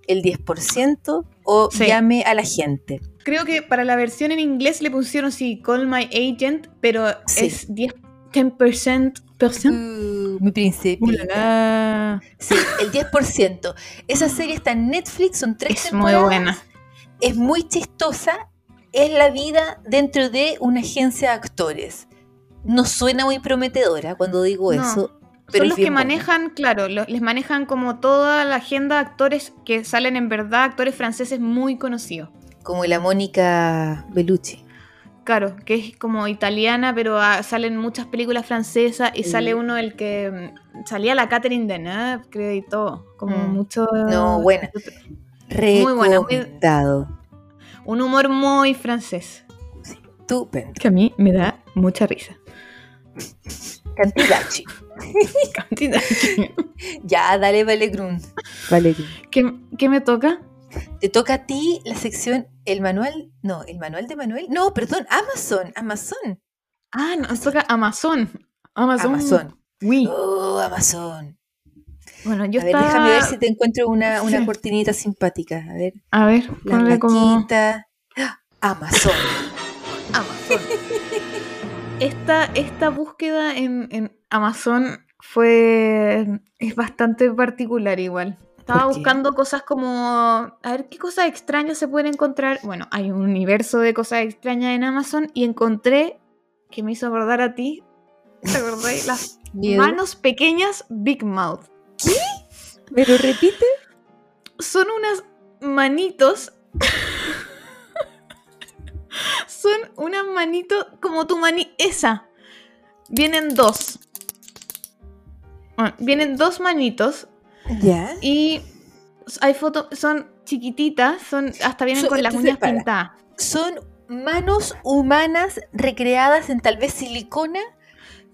El 10% o Sí. Llame a la gente. Creo que para la versión en inglés le pusieron sí, Call My Agent, pero Sí. es 10, 10%. Mi la. Sí, el 10%. Esa serie está en Netflix, son tres Es muy temporadas. buena. es muy chistosa, es la vida dentro de una agencia de actores. No suena muy prometedora cuando digo No, eso, pero Son es los que buena. manejan, claro, les manejan como toda la agenda de actores que salen en verdad, actores franceses muy conocidos. Como la Mónica Bellucci. Claro, que es como italiana, pero ah, salen muchas películas francesas y sale uno el que mm, salía la Catherine Deneuve, creo, y todo. Como Mm. mucho. No, buena. Muy buena, muy- Recomendado. Un humor muy francés. Estupendo. Que a mí me da mucha risa. Cantigachi. Cantidad. ya, dale, Vale Grun. Vale Grun. ¿Qué, qué me toca? Te toca a ti la sección, el manual, no, el manual de Manuel. No, perdón, Amazon, Amazon. Ah, no, nos toca Amazon. Amazon. Amazon. Oui. Oh, Amazon. Bueno, yo a ver, déjame ver si te encuentro una, una Sí. cortinita simpática. A ver. A ver, La ponle como... ¡Ah! Amazon. Amazon. Esta, esta búsqueda en, en Amazon fue. es bastante particular igual. Estaba ¿Por qué? buscando cosas como. A ver qué cosas extrañas se pueden encontrar. Bueno, hay un universo de cosas extrañas en Amazon y encontré que me hizo acordar a ti. ¿Te acordáis? Las manos pequeñas Big Mouth. ¿Pero repite? Son unas manitos. Son unas manitos como tu mani. Esa. Vienen dos. Bueno, vienen dos manitos Ya. y hay fotos. Son chiquititas. Son hasta vienen con las uñas para. pintadas. Son manos humanas recreadas en tal vez silicona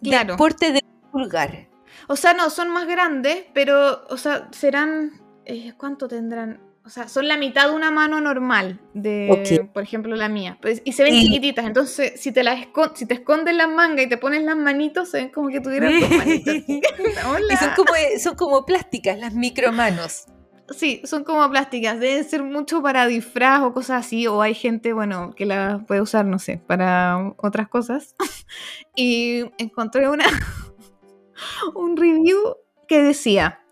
Claro. de porte de pulgar. O sea, no, son más grandes, pero, o sea, serán. eh, ¿Cuánto tendrán? O sea, son la mitad de una mano normal, de, Ok. por ejemplo, la mía. Pues, y se ven chiquititas, entonces, si te las si te escondes las mangas y te pones las manitos, se ven como que tuvieran dos manitos. Hola. Y son como, son como plásticas, las micromanos. Sí, son como plásticas, deben ser mucho para disfraz o cosas así, o hay gente, bueno, que las puede usar, no sé, para otras cosas. y encontré una un review que decía,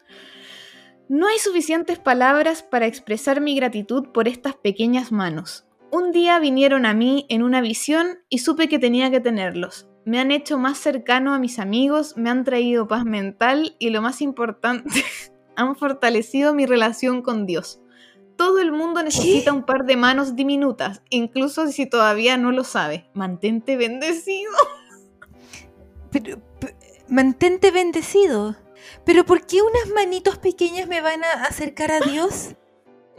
no hay suficientes palabras para expresar mi gratitud por estas pequeñas manos. Un día vinieron a mí en una visión y supe que tenía que tenerlos. Me han hecho más cercano a mis amigos, me han traído paz mental y lo más importante, han fortalecido mi relación con Dios. Todo el mundo necesita un par de manos diminutas, incluso si todavía no lo sabe. Mantente bendecido. Pero, pe- mantente bendecido. Pero ¿por qué unas manitos pequeñas me van a acercar a Dios?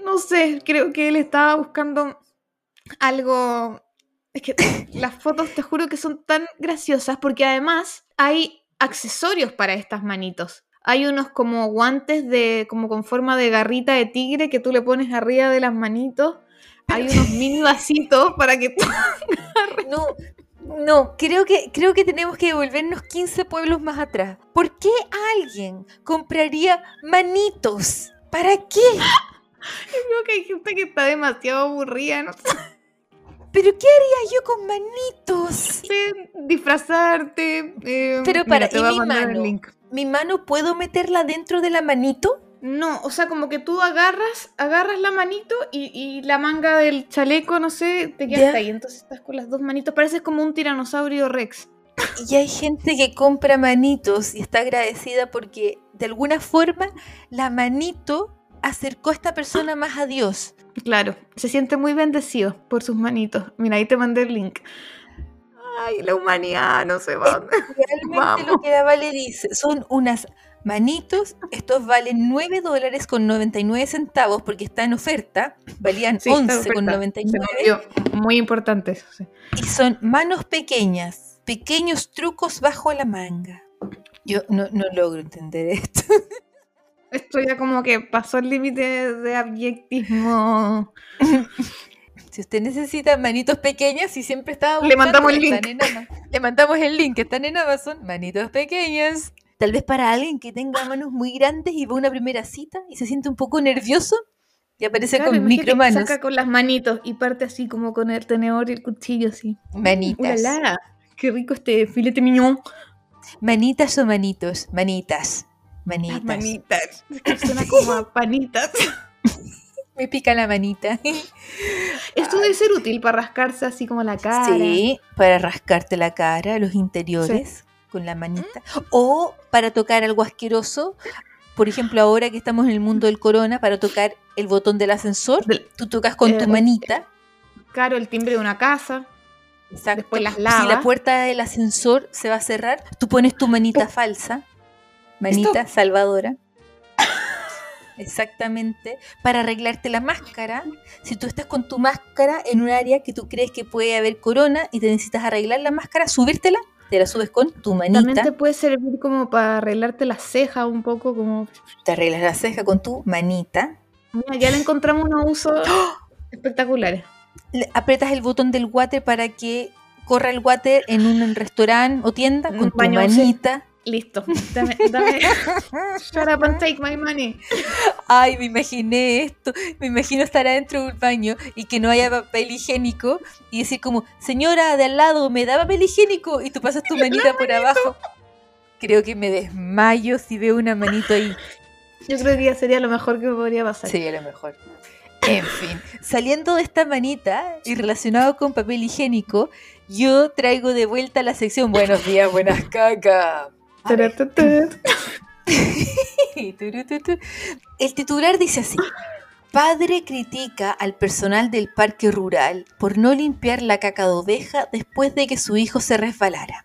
No sé, creo que él estaba buscando algo... Es que las fotos te juro que son tan graciosas porque además hay accesorios para estas manitos. Hay unos como guantes de como con forma de garrita de tigre que tú le pones arriba de las manitos. Hay unos mini vasitos para que tú No, no, creo que, creo que tenemos que devolvernos 15 pueblos más atrás. ¿Por qué alguien compraría manitos? ¿Para qué? Creo que hay gente que está demasiado aburrida, no ¿Pero qué haría yo con manitos? disfrazarte. eh, Pero mira, para, te ¿y mi mano? ¿Mi mano puedo meterla dentro de la manito? No, o sea, como que tú agarras, agarras la manito y, y la manga del chaleco, no sé, te queda Ya. hasta ahí. Entonces estás con las dos manitos, pareces como un tiranosaurio rex. Y hay gente que compra manitos y está agradecida porque de alguna forma la manito acercó a esta persona más a Dios. Claro, se siente muy bendecido por sus manitos. Mira, ahí te mandé el link. Ay, la humanidad no se va. Realmente Vamos. lo que la Vale dice son unas manitos, estos valen 9 dólares con 99 centavos porque está en oferta, valían Sí, está 11 con oferta. 99 Se me olvidó. Muy importante eso, sí. y son manos pequeñas, pequeños trucos bajo la manga. Yo no, no logro entender esto. Esto ya como que pasó el límite de abyectismo. Si usted necesita manitos pequeñas y siempre estaba Le mandamos el en Ama- Le mandamos el link, están en Amazon, manitos pequeñas. Tal vez para alguien que tenga manos muy grandes y va a una primera cita y se siente un poco nervioso y aparece Claro, con micromanos. Saca con las manitos y parte así como con el tenedor y el cuchillo así. Manitas. ¡Ulala! ¡Qué rico este filete miñón! Manitas o manitos, manitas. Manitas. Las manitas. Que Suena como a panitas. Me pica la manita. Esto debe ser útil para rascarse así como la cara. Sí, para rascarte la cara, los interiores con la manita. O para tocar algo asqueroso. Por ejemplo, ahora que estamos en el mundo del corona, para tocar el botón del ascensor, tú tocas con tu Eh, manita. Claro, el timbre de una casa. Exacto. después las Si la lavas. puerta del ascensor se va a cerrar, tú pones tu manita falsa, manita salvadora. Exactamente, para arreglarte la máscara. Si tú estás con tu máscara en un área que tú crees que puede haber corona y te necesitas arreglar la máscara, subírtela, te la subes con tu También manita, te puede servir como para arreglarte las cejas un poco, como... te arreglas la ceja con tu manita, Mira, ya le encontramos unos usos espectaculares. le- aprietas el botón del water para que corra el water en un restaurante o tienda Un con tu baño, manita. Listo. Dame, dame. Shut up and take my money. Ay, me imaginé esto. Me imagino estar adentro de un baño y que no haya papel higiénico y decir como, señora de al lado, ¿me da papel higiénico? Y tú pasas tu manita por abajo. Creo que me desmayo si veo una manito ahí. Yo creo que ya sería lo mejor que me podría pasar. Sí, a lo mejor. En fin, saliendo de esta manita y relacionado con papel higiénico, yo traigo de vuelta la sección Buenos días, buenas cacas. El titular dice así. Padre critica al personal del parque rural por no limpiar la caca de oveja después de que su hijo se resbalara.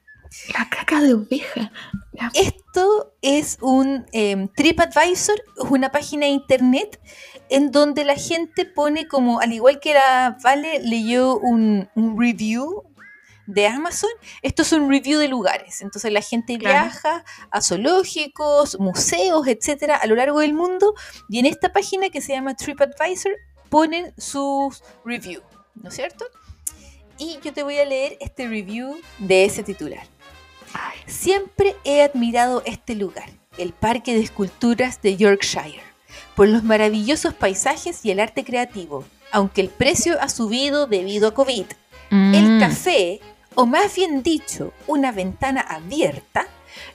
La caca de oveja. La- Esto es un em, TripAdvisor, es una página de internet en donde la gente pone como, al igual que la Vale leyó un, un review de Amazon, esto es un review de lugares. Entonces la gente Claro. viaja a zoológicos, museos, etcétera, a lo largo del mundo y en esta página que se llama TripAdvisor ponen sus reviews, ¿no es cierto? Y yo te voy a leer este review de ese titular. Siempre he admirado este lugar, el Parque de Esculturas de Yorkshire, por los maravillosos paisajes y el arte creativo, aunque el precio ha subido debido a COVID. El Mm. café, o más bien dicho, una ventana abierta,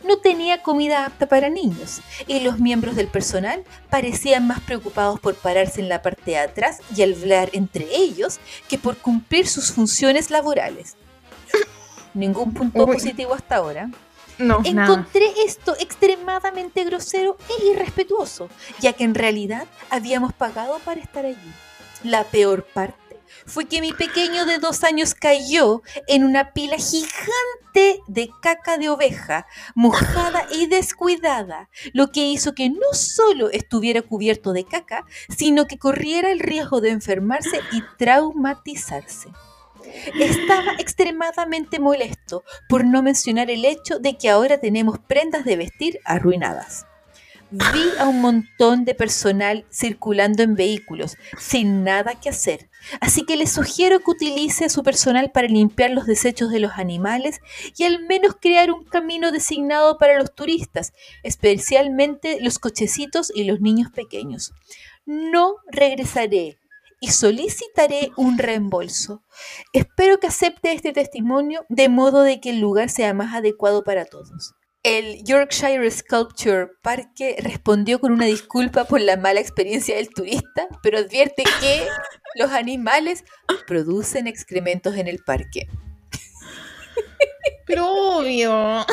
no tenía comida apta para niños y los miembros del personal parecían más preocupados por pararse en la parte de atrás y hablar entre ellos que por cumplir sus funciones laborales. Ningún punto Uy. positivo hasta ahora. No, nada. Encontré esto extremadamente grosero e irrespetuoso, ya que en realidad habíamos pagado para estar allí. La peor parte fue que mi pequeño de dos años cayó en una pila gigante de caca de oveja, mojada y descuidada, lo que hizo que no solo estuviera cubierto de caca, sino que corriera el riesgo de enfermarse y traumatizarse. Estaba extremadamente molesto, por no mencionar el hecho de que ahora tenemos prendas de vestir arruinadas. Vi a un montón de personal circulando en vehículos, sin nada que hacer. Así que le sugiero que utilice a su personal para limpiar los desechos de los animales y al menos crear un camino designado para los turistas, especialmente los cochecitos y los niños pequeños. No regresaré y solicitaré un reembolso. Espero que acepte este testimonio de modo de que el lugar sea más adecuado para todos. El Yorkshire Sculpture Parque respondió con una disculpa por la mala experiencia del turista, pero advierte que los animales producen excrementos en el parque. Pero obvio.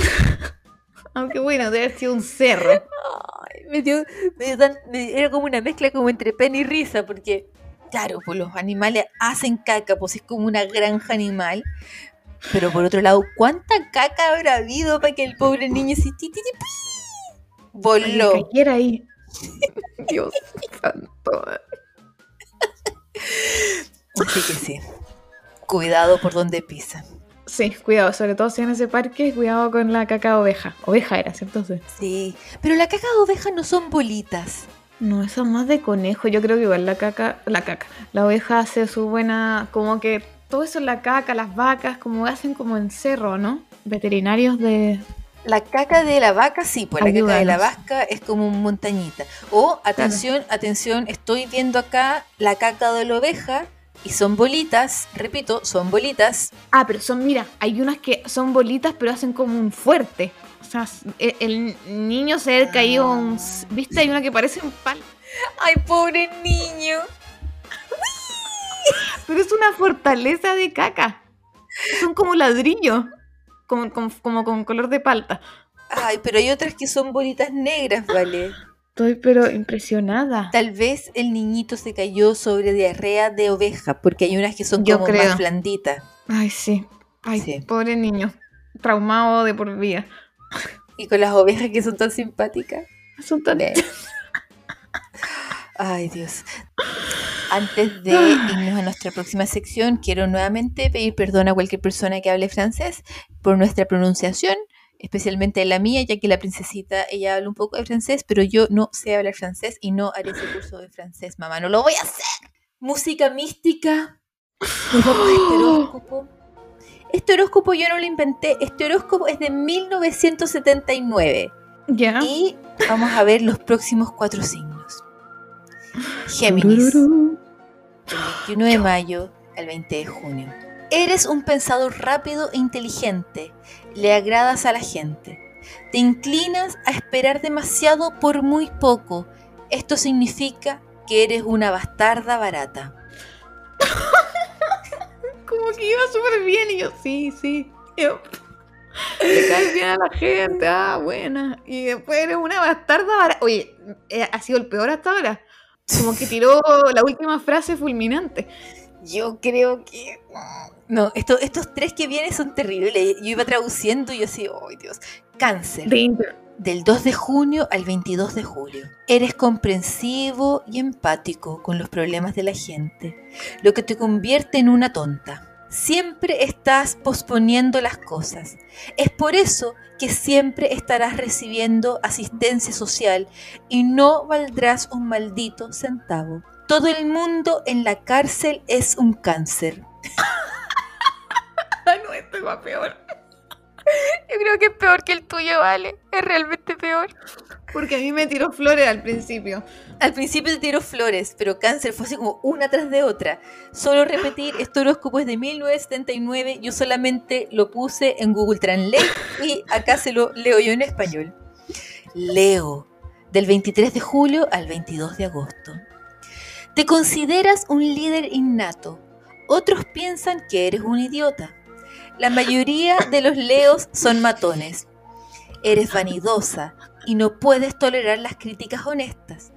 Aunque bueno, debe haber sido un cerro. Ay, me dio, me dio tan- me- era como una mezcla como entre pena y risa, porque, claro, pues los animales hacen caca, pues es como una granja animal. Pero por otro lado, ¿cuánta caca habrá habido para que el pobre niño se ti, ti, ti, pi? voló? Cayera ahí. Dios santo. Así que sí. Cuidado por donde pisa. Sí, cuidado, sobre todo si en ese parque, cuidado con la caca de oveja. Oveja era, ¿cierto? Sí. Sí. Pero la caca de oveja no son bolitas. No, eso es más de conejo. Yo creo que igual la caca, la caca, la oveja hace su buena, como que todo eso, la caca, las vacas, como hacen como en cerro, ¿no? Veterinarios de... La caca de la vaca, sí, pues la caca de la vaca es como montañita. O, atención, atención, estoy viendo acá la caca de la oveja y son bolitas, repito, son bolitas. Ah, pero son, mira, hay unas que son bolitas, pero hacen como un fuerte. O sea, e- el, niño se ha caído un... ¿Viste? Hay una que parece un pal. ¡Ay, pobre niño! Pero es una fortaleza de caca. Son como ladrillos. Como, como, como con color de palta. Ay, pero hay otras que son bolitas negras, ¿vale? Estoy pero impresionada. Tal vez el niñito se cayó sobre diarrea de oveja, porque hay unas que son Yo como creo. más blanditas. Ay, sí. Ay, Sí. pobre niño. Traumado de por vida. Y con las ovejas que son tan simpáticas. Son tan... Ay, Dios. Antes de irnos a nuestra próxima sección, quiero nuevamente pedir perdón a cualquier persona que hable francés por nuestra pronunciación, especialmente la mía, ya que la princesita, ella habla un poco de francés, pero yo no sé hablar francés y no haré ese curso de francés, mamá, no lo voy a hacer. Música mística. Este horóscopo. Este horóscopo yo no lo inventé, este horóscopo es de 1979. Ya. Y vamos a ver los próximos cuatro signos. Géminis, Tururú. Del 21 de mayo al 20 de junio. Eres un pensador rápido e inteligente. Le agradas a la gente. Te inclinas a esperar demasiado por muy poco. Esto significa que eres una bastarda barata. Como que iba súper bien y yo, sí, sí. Yo, Le caes bien a la gente, ah, buena. Y después eres una bastarda barata. Oye, eh, ha sido el peor hasta ahora. Como que tiró la última frase fulminante. Yo creo que... No, esto- estos tres que vienen son terribles. Yo iba traduciendo y yo así, ¡ay Dios! Cáncer. Danger. del 2 de junio al 22 de julio. Eres comprensivo y empático con los problemas de la gente, lo que te convierte en una tonta. Siempre estás posponiendo las cosas. Es por eso que siempre estarás recibiendo asistencia social y no valdrás un maldito centavo. Todo el mundo en la cárcel es un cáncer. No, esto va peor. Yo creo que es peor que el tuyo, vale. Es realmente peor. Porque a mí me tiró flores al principio. Al principio te tiró flores, pero cáncer fue así como una tras de otra. Solo repetir, este horóscopo es de 1979, yo solamente lo puse en Google Translate y acá se lo leo yo en español. Leo, del 23 de julio al 22 de agosto. Te consideras un líder innato. Otros piensan que eres un idiota. La mayoría de los leos son matones. Eres vanidosa y no puedes tolerar las críticas honestas.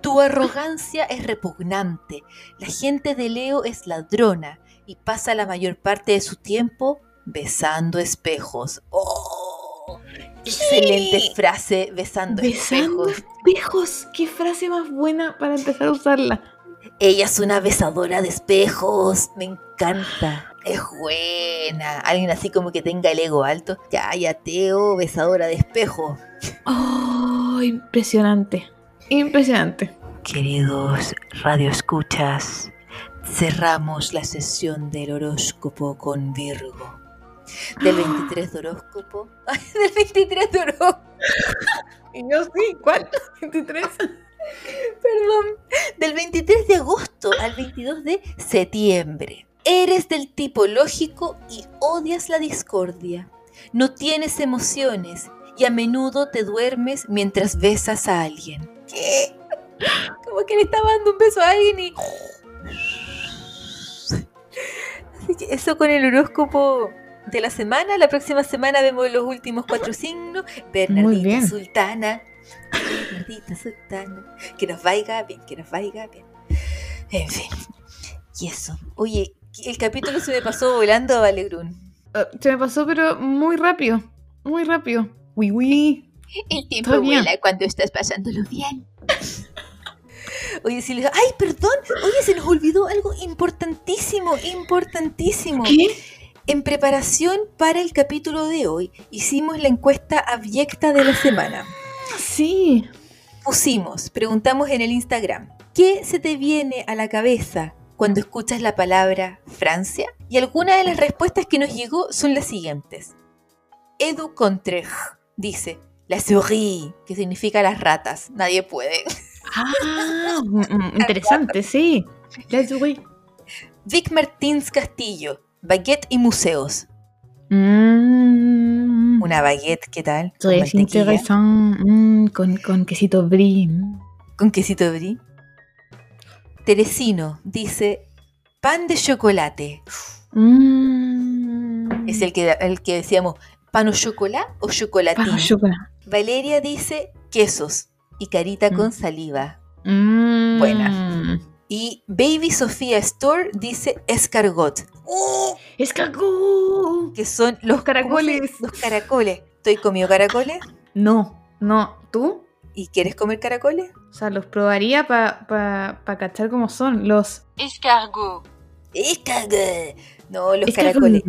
Tu arrogancia es repugnante. La gente de Leo es ladrona y pasa la mayor parte de su tiempo besando espejos. ¡Oh! Excelente frase, besando, Besando espejos. espejos. Qué frase más buena para empezar a usarla. Ella es una besadora de espejos. Me encanta. Es buena. Alguien así como que tenga el ego alto. Teo, besadora de espejos. Oh, impresionante. Impresionante. Queridos radioescuchas, cerramos la sesión del horóscopo con Virgo. Del 23 de horóscopo. Ay, del 23 de horóscopo, Y yo sí, ¿cuál? 23. perdón. Del 23 de agosto al 22 de septiembre. Eres del tipo lógico y odias la discordia. No tienes emociones y a menudo te duermes mientras besas a alguien. ¿Qué? Como que le estaba dando un beso a alguien y... Así que eso con el horóscopo de la semana. La próxima semana vemos los últimos cuatro signos. Bernardita. Sultana. Bernardita Sultana. Que nos vaya bien, que nos vaya bien. En fin. Y eso. Oye, el capítulo se me pasó volando, Valegrún. Eh, se me pasó, pero muy rápido. Muy rápido. Uy, uy. El tiempo vuela cuando estás pasándolo bien. Oye, si les... ¡Ay, perdón! Oye, se nos olvidó algo importantísimo, importantísimo. ¿Qué? En preparación para el capítulo de hoy, hicimos la encuesta abyecta de la semana. Sí. Pusimos, preguntamos en el Instagram, ¿qué se te viene a la cabeza cuando escuchas la palabra Francia? Y algunas de las respuestas que nos llegó son las siguientes. Edu Contrej dice, la souris, que significa las ratas, nadie puede. Ah, mm, mm, interesante, sí. Do it. Vic Martins Castillo, baguette y museos. Mm, Una baguette, ¿qué tal? Mantequilla, interesante. Mm, con, con quesito brie. Con quesito brie. Teresino dice, pan de chocolate. Mm. Es el que, el que decíamos, pan o chocolate o chocolatín. Para chocolate. Valeria dice, quesos y carita Mm. con saliva. Mm. Buena. Y Baby Sofía Store dice escargot. Escargot. Que son los caracoles. ¿cómo se- Los caracoles. ¿Estoy comido caracoles? No, no. ¿Tú? ¿Y quieres comer caracoles? O sea, los probaría para pa, pa cachar cómo son. Los Escargot. Escargot. No, los escargot. caracoles.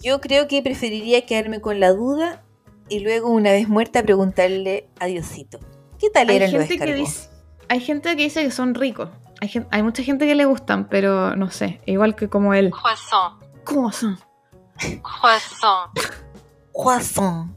Yo creo que preferiría quedarme con la duda y luego, una vez muerta, preguntarle a Diosito. ¿Qué tal Hay eran los gente, que escargots? dice, hay gente que dice que son ricos. Hay, gen- hay mucha gente que le gustan, pero no sé. Igual que como él. Croissant. ¿Cómo son? Croissant. Croissant.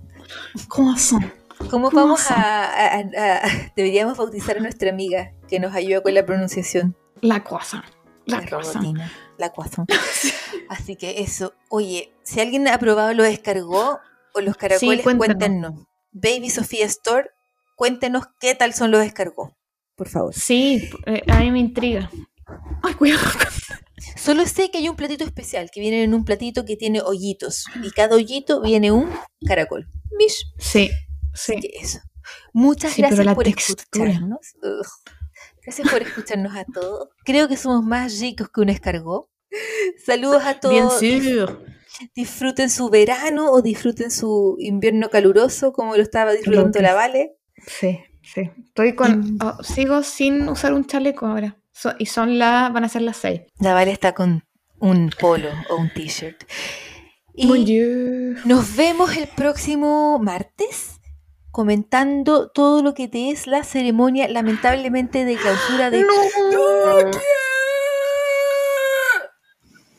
¿Cómo son? ¿Cómo ¿Cómo vamos a, a- a- a- Deberíamos bautizar a nuestra amiga que nos ayuda con la pronunciación. La croissant. La La croissant. la croissant. Así que eso. Oye, si alguien ha probado los escargots o los caracoles, cuéntanos. cuéntenos. Baby Sofía Store, cuéntenos qué tal son los escargots, por favor. Sí, eh, a mí me intriga. Ay, cuidado. Solo sé que hay un platito especial, que viene en un platito que tiene hoyitos. Y cada hoyito viene un caracol. Mish. Sí, Así sí. que eso. Muchas Sí, gracias por textura. escucharnos. Ugh. Gracias por escucharnos a todos. Creo que somos más ricos que un escargot. Saludos a Bien todos. sûr. Disfruten su verano o disfruten su invierno caluroso como lo estaba disfrutando la. Vale. Sí, sí. Estoy con. Oh, sigo sin usar un chaleco ahora. So- y son las. Van a ser las seis. La Vale está con un polo o un t-shirt. Y nos vemos el próximo martes comentando todo lo que te es la ceremonia lamentablemente de clausura de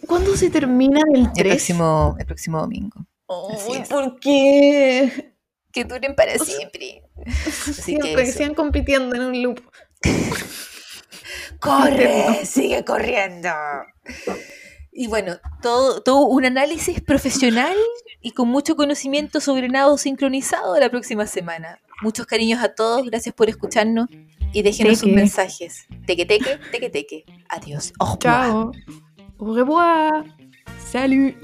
¿Cuándo se termina el el 3? próximo, el próximo domingo. Es. ¿Por qué? Que duren para siempre. Siempre que sigan compitiendo en un loop. ¡Corre! ¡Sigue corriendo! Y bueno, todo, todo un análisis profesional y con mucho conocimiento sobre nado sincronizado la próxima semana. Muchos cariños a todos, gracias por escucharnos y déjenos sus Teque. mensajes. Teque, teque, teque, teque. Adiós. Au revoir. Ciao. Au revoir. Salut.